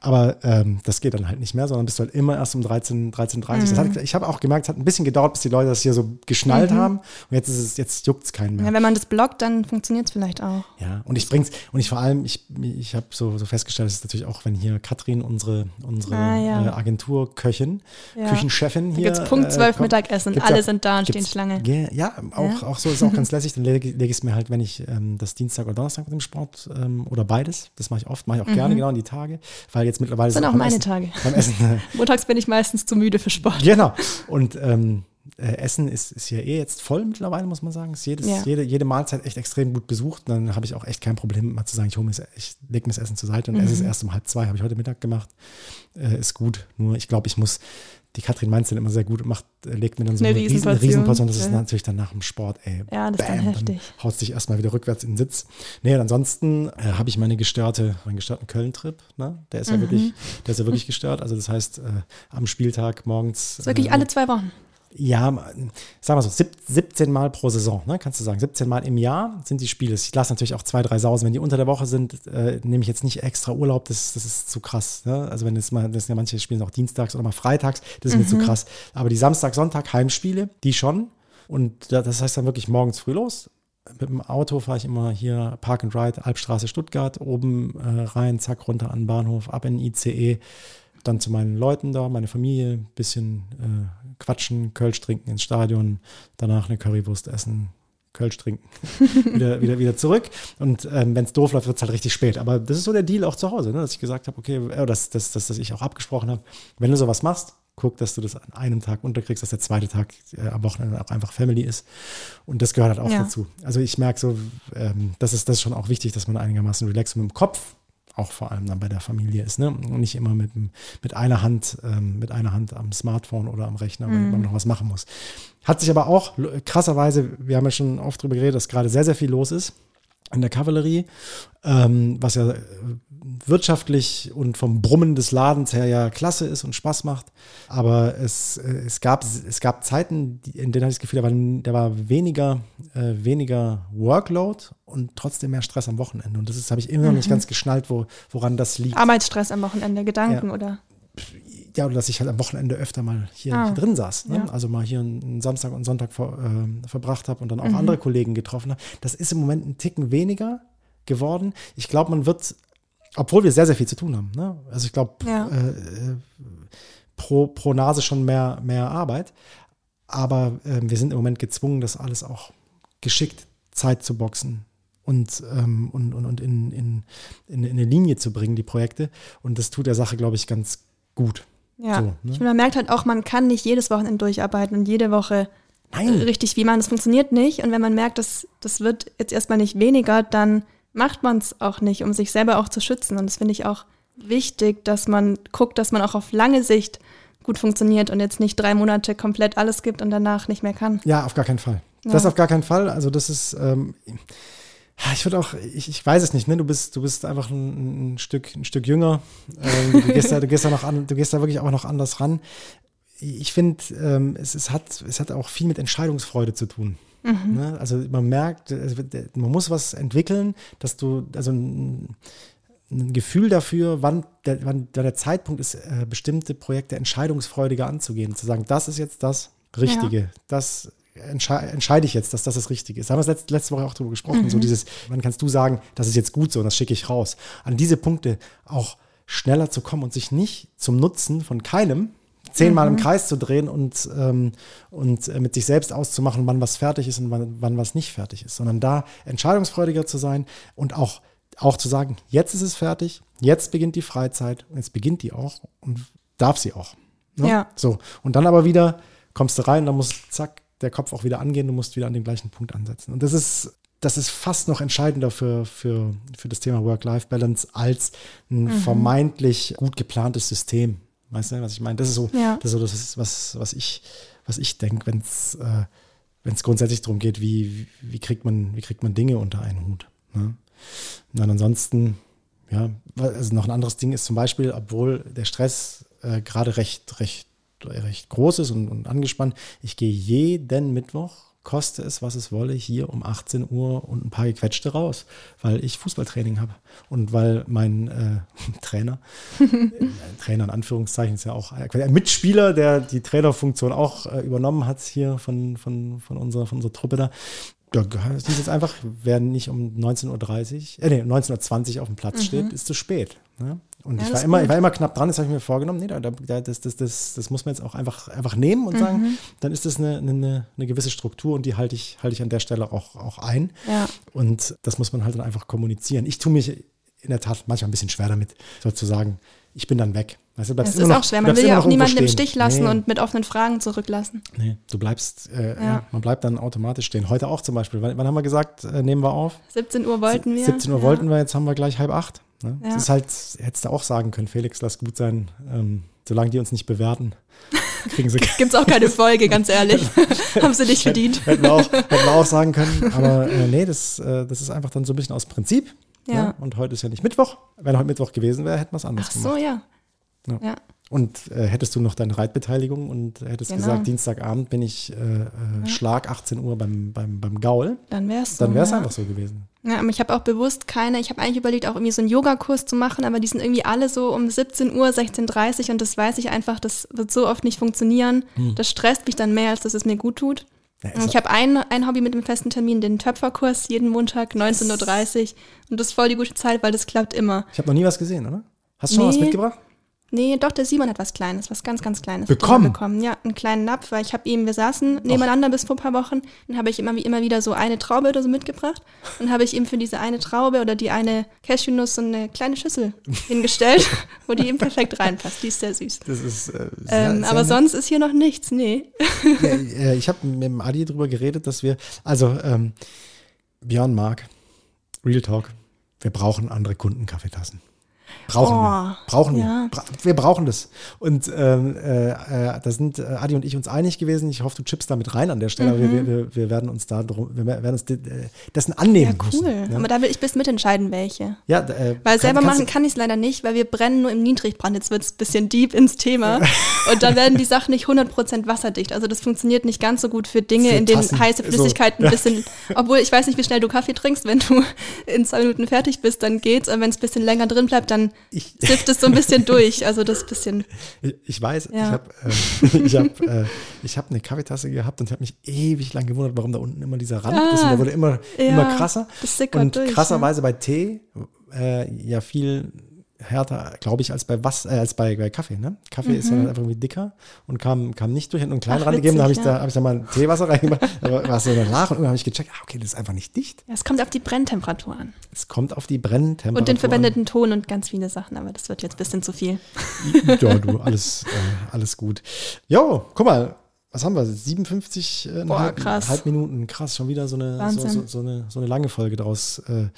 Aber ähm, das geht dann halt nicht mehr, sondern bist du halt immer erst um 13, 13.30 Das hat, ich habe auch gemerkt, es hat ein bisschen gedauert, bis die Leute das hier so geschnallt haben. Und jetzt ist es, jetzt juckt es keinen mehr. Ja, wenn man das blockt, dann funktioniert es vielleicht auch. Ja, und ich bring's, und ich vor allem, ich, ich habe so, so festgestellt, es ist natürlich auch, wenn hier Katrin, unsere, unsere Ah, ja. äh, Agenturköchin, Ja. Küchenchefin hier. es Punkt 12 kommt, Mittagessen, alle sind da und stehen Schlange. Ja, ja, auch, auch so ist auch ganz lässig. Dann lege leg ich es mir halt, wenn ich ähm, das Dienstag oder Donnerstag mit dem Sport ähm, oder beides, das mache ich oft, mache ich auch gerne, genau in die Tage, weil jetzt mittlerweile Das sind auch meine Essen, Tage. Beim Essen, äh, Montags bin ich meistens zu müde für Sport. Genau. Und ähm, äh, Essen ist, ist hier eh jetzt voll mittlerweile, muss man sagen. Ist jedes, Ja. jede, jede Mahlzeit echt extrem gut besucht. Und dann habe ich auch echt kein Problem, mal zu sagen, ich, hole mir das- ich lege mir das Essen zur Seite und esse es Mhm. erst um halb zwei. Habe ich heute Mittag gemacht. Äh, ist gut. Nur ich glaube, ich muss. Die Katrin meint es dann immer sehr gut und macht, legt mir dann so Eine eine, riesen, Riesenportion. Riesenportion. Das ist Ja. natürlich dann nach dem Sport, ey. Ja, das ist dann heftig. haust dich erstmal wieder rückwärts in den Sitz. Nee, und ansonsten äh, habe ich meine gestörte, meinen gestörten Köln-Trip. Ne? Der Mhm. ist ja wirklich, der ist ja wirklich gestört. Also das heißt, äh, am Spieltag morgens. Das ist wirklich äh, alle zwei Wochen. Ja, sagen wir so, sieb- 17 Mal pro Saison, ne, kannst du sagen. 17 Mal im Jahr sind die Spiele. Ich lasse natürlich auch zwei, drei Sausen. Wenn die unter der Woche sind, äh, nehme ich jetzt nicht extra Urlaub, das, das ist zu krass. Ne? Also wenn es mal, das sind ja manche spielen auch dienstags oder mal freitags, das ist mir zu krass. Aber die Samstag, Sonntag Heimspiele, die schon. Und da- das heißt dann wirklich morgens früh los. mit dem Auto fahre ich immer hier Park and Ride, Albstraße Stuttgart, oben äh, rein, zack, runter an den Bahnhof, ab in ICE, dann zu meinen Leuten da, meine Familie, bisschen äh, quatschen, Kölsch trinken ins Stadion, danach eine Currywurst essen, Kölsch trinken, wieder, wieder, wieder zurück. Und ähm, wenn es doof läuft, wird es halt richtig spät. Aber das ist so der Deal auch zu Hause, ne? dass ich gesagt habe, okay, äh, dass, dass, dass, dass ich auch abgesprochen habe, wenn du sowas machst, guck, dass du das an einem Tag unterkriegst, dass der zweite Tag äh, am Wochenende auch einfach Family ist. Und das gehört halt auch Ja. dazu. Also ich merke so, ähm, das, ist, das ist schon auch wichtig, dass man einigermaßen relaxed mit dem Kopf auch vor allem dann bei der Familie ist, ne? Und nicht immer mit, mit einer Hand, ähm, mit einer Hand am Smartphone oder am Rechner, wenn man noch was machen muss. Hat sich aber auch krasserweise, wir haben ja schon oft drüber geredet, dass gerade sehr, sehr viel los ist in der Kavallerie, ähm, was ja äh, wirtschaftlich und vom Brummen des Ladens her ja klasse ist und Spaß macht. Aber es, äh, es, gab, es gab Zeiten, in denen hatte ich das Gefühl, da war, da war weniger, äh, weniger Workload und trotzdem mehr Stress am Wochenende. Und das ist- habe ich immer noch nicht ganz geschnallt, wo, woran das liegt. Arbeitsstress am Wochenende, Gedanken Ja. oder? Ja, oder dass ich halt am Wochenende öfter mal hier, Ah. hier drin saß. Ne? Ja. Also mal hier einen Samstag und Sonntag vor, ähm, verbracht habe und dann auch Mhm. andere Kollegen getroffen habe. Das ist im Moment ein Ticken weniger geworden. Ich glaube, man wird, obwohl wir sehr, sehr viel zu tun haben. Ne? Also ich glaube, Ja. äh, äh, pro, pro Nase schon mehr, mehr Arbeit. Aber äh, wir sind im Moment gezwungen, das alles auch geschickt Zeit zu boxen und, ähm, und, und, und in, in, in eine Linie zu bringen, die Projekte. Und das tut der Sache, glaube ich, ganz gut. Ja. So, ne? Ich finde, man merkt halt auch, man kann nicht jedes Wochenende durcharbeiten und jede Woche Nein. richtig wie man. Das funktioniert nicht. Und wenn man merkt, dass das wird jetzt erstmal nicht weniger, dann macht man es auch nicht, um sich selber auch zu schützen. Und das finde ich auch wichtig, dass man guckt, dass man auch auf lange Sicht gut funktioniert und jetzt nicht drei Monate komplett alles gibt und danach nicht mehr kann. Ja, auf gar keinen Fall. Ja. Das auf gar keinen Fall. Also das ist, ähm, ich würde auch, ich, ich weiß es nicht, ne? Du bist, du bist einfach ein, ein Stück, ein Stück jünger. Ähm, du gehst da, du gehst da noch an, du gehst da wirklich auch noch anders ran. Ich finde, ähm, es, es, hat, es hat auch viel mit Entscheidungsfreude zu tun. Ne? Also man merkt, man muss was entwickeln, dass du, also ein, ein Gefühl dafür, wann der, wann der Zeitpunkt ist, äh, bestimmte Projekte entscheidungsfreudiger anzugehen. Zu sagen, das ist jetzt das Richtige. Das entschei entscheide ich jetzt, dass das das Richtige ist. Da haben wir letzte, letzte Woche auch drüber gesprochen. So dieses, wann kannst du sagen, das ist jetzt gut so und das schicke ich raus. An diese Punkte auch schneller zu kommen und sich nicht zum Nutzen von keinem zehnmal im Kreis zu drehen und, ähm, und äh, mit sich selbst auszumachen, wann was fertig ist und wann, wann was nicht fertig ist, sondern da entscheidungsfreudiger zu sein und auch, auch zu sagen, jetzt ist es fertig, jetzt beginnt die Freizeit und jetzt beginnt die auch und darf sie auch. Ne? Ja. So, und dann aber wieder kommst du rein, dann muss zack, der Kopf auch wieder angehen, du musst wieder an den gleichen Punkt ansetzen. Und das ist, das ist fast noch entscheidender für, für, für das Thema Work-Life-Balance als ein Mhm. vermeintlich gut geplantes System. Weißt du, was ich meine? Das ist so, Ja. das ist so das was, was ich, was ich denke, wenn es äh, wenn's grundsätzlich darum geht, wie, wie, kriegt man, wie kriegt man Dinge unter einen Hut. Ne? Und dann ansonsten, ja, also noch ein anderes Ding ist zum Beispiel, obwohl der Stress äh, gerade recht, recht, recht groß ist und, und angespannt, ich gehe jeden Mittwoch, koste es, was es wolle, hier um 18 Uhr und ein paar gequetschte raus, weil ich Fußballtraining habe und weil mein äh, Trainer, äh, Trainer in Anführungszeichen ist ja auch ein Mitspieler, der die Trainerfunktion auch äh, übernommen hat hier von, von, von, unserer, von unserer Truppe da. Da hieß jetzt einfach, wer nicht um 19.30 Uhr, äh, nee, 19.20 Uhr auf dem Platz steht, ist zu spät. Ne? Und Ja, ich, das war immer, ich war immer knapp dran, das habe ich mir vorgenommen. Nee, da, da, das, das, das, das muss man jetzt auch einfach, einfach nehmen und sagen, dann ist das eine, eine, eine gewisse Struktur und die halte ich, halte ich an der Stelle auch, auch ein. Ja. Und das muss man halt dann einfach kommunizieren. Ich tue mich in der Tat manchmal ein bisschen schwer damit, sozusagen, ich bin dann weg. Weißt du, bleibst Es ist immer auch noch- schwer. Man will ja noch auch niemanden im. Stich lassen Nee. und mit offenen Fragen zurücklassen. Nee, du bleibst, äh, ja. Ja. man bleibt dann automatisch stehen. Heute auch zum Beispiel. Wann, wann haben wir gesagt, äh, nehmen wir auf? 17 Uhr wollten wir. 17 Uhr ja. wollten wir, jetzt haben wir gleich halb acht. Ne? Ja. Das ist halt, hättest du auch sagen können, Felix, lass gut sein, ähm, solange die uns nicht bewerten, kriegen sie Gibt's auch keine Folge, ganz ehrlich. Haben sie nicht verdient. hätten, wir auch, hätten wir auch sagen können. Aber äh, nee, das, äh, das ist einfach dann so ein bisschen aus Prinzip. Ja. Ne? Und heute ist ja nicht Mittwoch. Wenn heute Mittwoch gewesen wäre, hätten wir es anders Ach gemacht. so, ja. Ja. Ja. Und äh, hättest du noch deine Reitbeteiligung und hättest Genau. gesagt, Dienstagabend bin ich äh, äh, Schlag 18 Uhr beim, beim, beim Gaul, Dann wär's so. dann wäre es ja. einfach so gewesen. Ja, aber ich habe auch bewusst keine, ich habe eigentlich überlegt, auch irgendwie so einen Yogakurs zu machen, aber die sind irgendwie alle so um 17 Uhr, 16.30 Uhr und das weiß ich einfach, das wird so oft nicht funktionieren. Hm. Das stresst mich dann mehr, als dass es mir gut tut. Ja, Und ich habe ein, ein Hobby mit einem festen Termin, den Töpferkurs jeden Montag 19.30 Uhr. Und das ist voll die gute Zeit, weil das klappt immer. ich habe noch nie was gesehen, oder? Hast du schon Nee. was mitgebracht? Nee, doch, der Simon hat was Kleines, was ganz, ganz Kleines. Bekommen? Bekommen. Ja, einen kleinen Napf, weil ich habe ihm, wir saßen nebeneinander bis vor ein paar Wochen, dann habe ich immer, immer wieder so eine Traube oder so mitgebracht und habe ich ihm für diese eine Traube oder die eine Cashewnuss so eine kleine Schüssel hingestellt, wo die ihm perfekt reinpasst. Die ist sehr süß. Das ist äh, sehr, Ähm, sehr aber nett. sonst ist hier noch nichts, nee. Ja, äh, ich habe mit dem Adi drüber geredet, dass wir, also ähm, Björn Mark, Real Talk, wir brauchen andere Kundenkaffeetassen. Brauchen wir. Oh, Brauchen wir. ja. Bra wir brauchen das. Und ähm, äh, äh, da sind äh, Adi und ich uns einig gewesen. Ich hoffe, du chippst da mit rein an der Stelle, aber wir, wir, wir werden uns da drum, wir werden uns äh, dessen Ja, annehmen cool. müssen. Aber da will ich bis mitentscheiden, welche. Ja, äh, Weil kann- selber kannst machen kann ich es leider nicht, weil wir brennen nur im Niedrigbrand. Jetzt wird es ein bisschen deep ins Thema. Und dann werden die Sachen nicht 100% wasserdicht. Also das funktioniert nicht ganz so gut für Dinge, Für in denen Tassen, heiße so. Flüssigkeiten ein bisschen, obwohl ich weiß nicht, wie schnell du Kaffee trinkst. Wenn du in zwei Minuten fertig bist, dann geht's. Und wenn es ein bisschen länger drin bleibt, dann Ich- sifft es so ein bisschen durch. Also das bisschen, Ich, ich weiß, Ja. ich habe äh, ich hab, äh, ich hab eine Kaffeetasse gehabt und habe mich ewig lang gewundert, warum da unten immer dieser Rand ist. Und der wurde immer, Ah, ja, immer krasser. das Und durch, krasserweise bei Tee äh, ja viel härter, glaube ich, als bei was, äh, als bei, bei Kaffee. Ne? Kaffee ist ja dann einfach irgendwie dicker und kam, kam nicht durch. Hat einen kleinen Mhm. Ach, Rand gegeben, da habe ich, witzig, da ja. hab ich da mal Teewasser reingemacht. Da war so Lache und irgendwann habe ich gecheckt, ah, okay, das ist einfach nicht dicht. ja, es kommt auf die Brenntemperatur an. Es kommt auf die Brenntemperatur. Und den an. verwendeten Ton und ganz viele Sachen. Aber das wird jetzt ein bisschen zu viel. Ja, du, alles, äh, alles gut. Jo, guck mal, was haben wir? 57 äh, Boah, halb, halb Minuten, krass, schon wieder so eine, so, so, so, eine, so eine lange Folge draus, äh,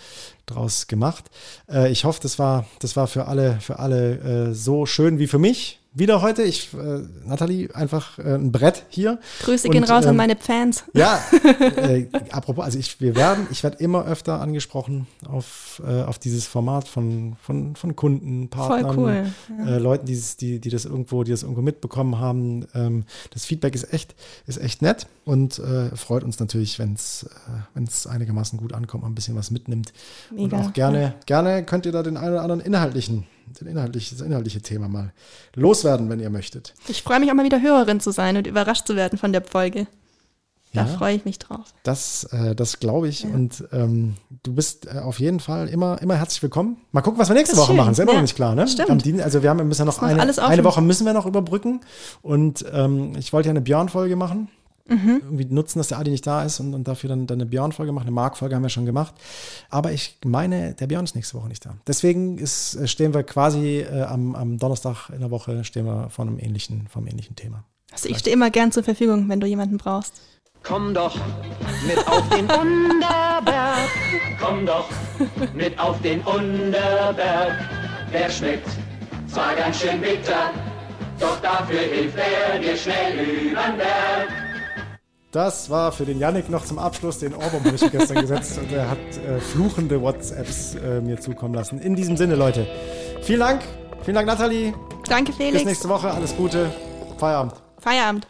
draus gemacht. Äh, ich hoffe, das war, das war für alle, für alle äh, so schön wie für mich. Wieder heute, ich, äh, Nathalie, einfach äh, ein Brett hier. Grüße Und, gehen raus ähm, an meine Fans. Ja, äh, apropos, also ich, wir werden, ich werde immer öfter angesprochen auf, äh, auf dieses Format von, von, von Kunden, Partnern, cool, äh, Leuten, die, es- die, die das irgendwo, die das irgendwo mitbekommen haben. Ähm, das Feedback ist echt, ist echt nett und äh, freut uns natürlich, wenn es äh, einigermaßen gut ankommt, man ein bisschen was mitnimmt. Mega, und auch gerne, gerne könnt ihr da den einen oder anderen inhaltlichen, den inhaltlich, das inhaltliche Thema mal loswerden, wenn ihr möchtet. Ich freue mich auch mal wieder Hörerin zu sein und überrascht zu werden von der Folge. Da Ja. freue ich mich drauf. Das, äh, das glaube ich. Und ähm, du bist äh, auf jeden Fall immer, immer herzlich willkommen. Mal gucken, was wir nächste Woche schön. machen. Ist immer noch Ja, nicht klar, ne? stimmt. Also wir haben, müssen ja noch noch eine, eine Woche müssen wir noch überbrücken. Und ähm, ich wollte ja eine Björn-Folge machen. Mhm. Irgendwie nutzen, dass der Adi nicht da ist und, und dafür dann, dann eine Björn-Folge machen. Eine Mark-Folge haben wir schon gemacht. Aber ich meine, der Björn ist nächste Woche nicht da. Deswegen ist, äh, stehen wir quasi äh, am, am Donnerstag in der Woche stehen wir vor einem ähnlichen, vor einem ähnlichen Thema. Also ich stehe immer gern zur Verfügung, wenn du jemanden brauchst. Komm doch mit auf den Unterberg. Komm doch mit auf den Unterberg. Der schmeckt zwar ganz schön bitter, doch dafür hilft er dir schnell übern Berg. Das war für den Yannick noch zum Abschluss. Den Ohrwurm habe ich gestern gesetzt und er hat äh, fluchende WhatsApps äh, mir zukommen lassen. In diesem Sinne, Leute. Vielen Dank. Vielen Dank, Nathalie. Danke, Bis Felix. nächste Woche. Alles Gute. Feierabend. Feierabend.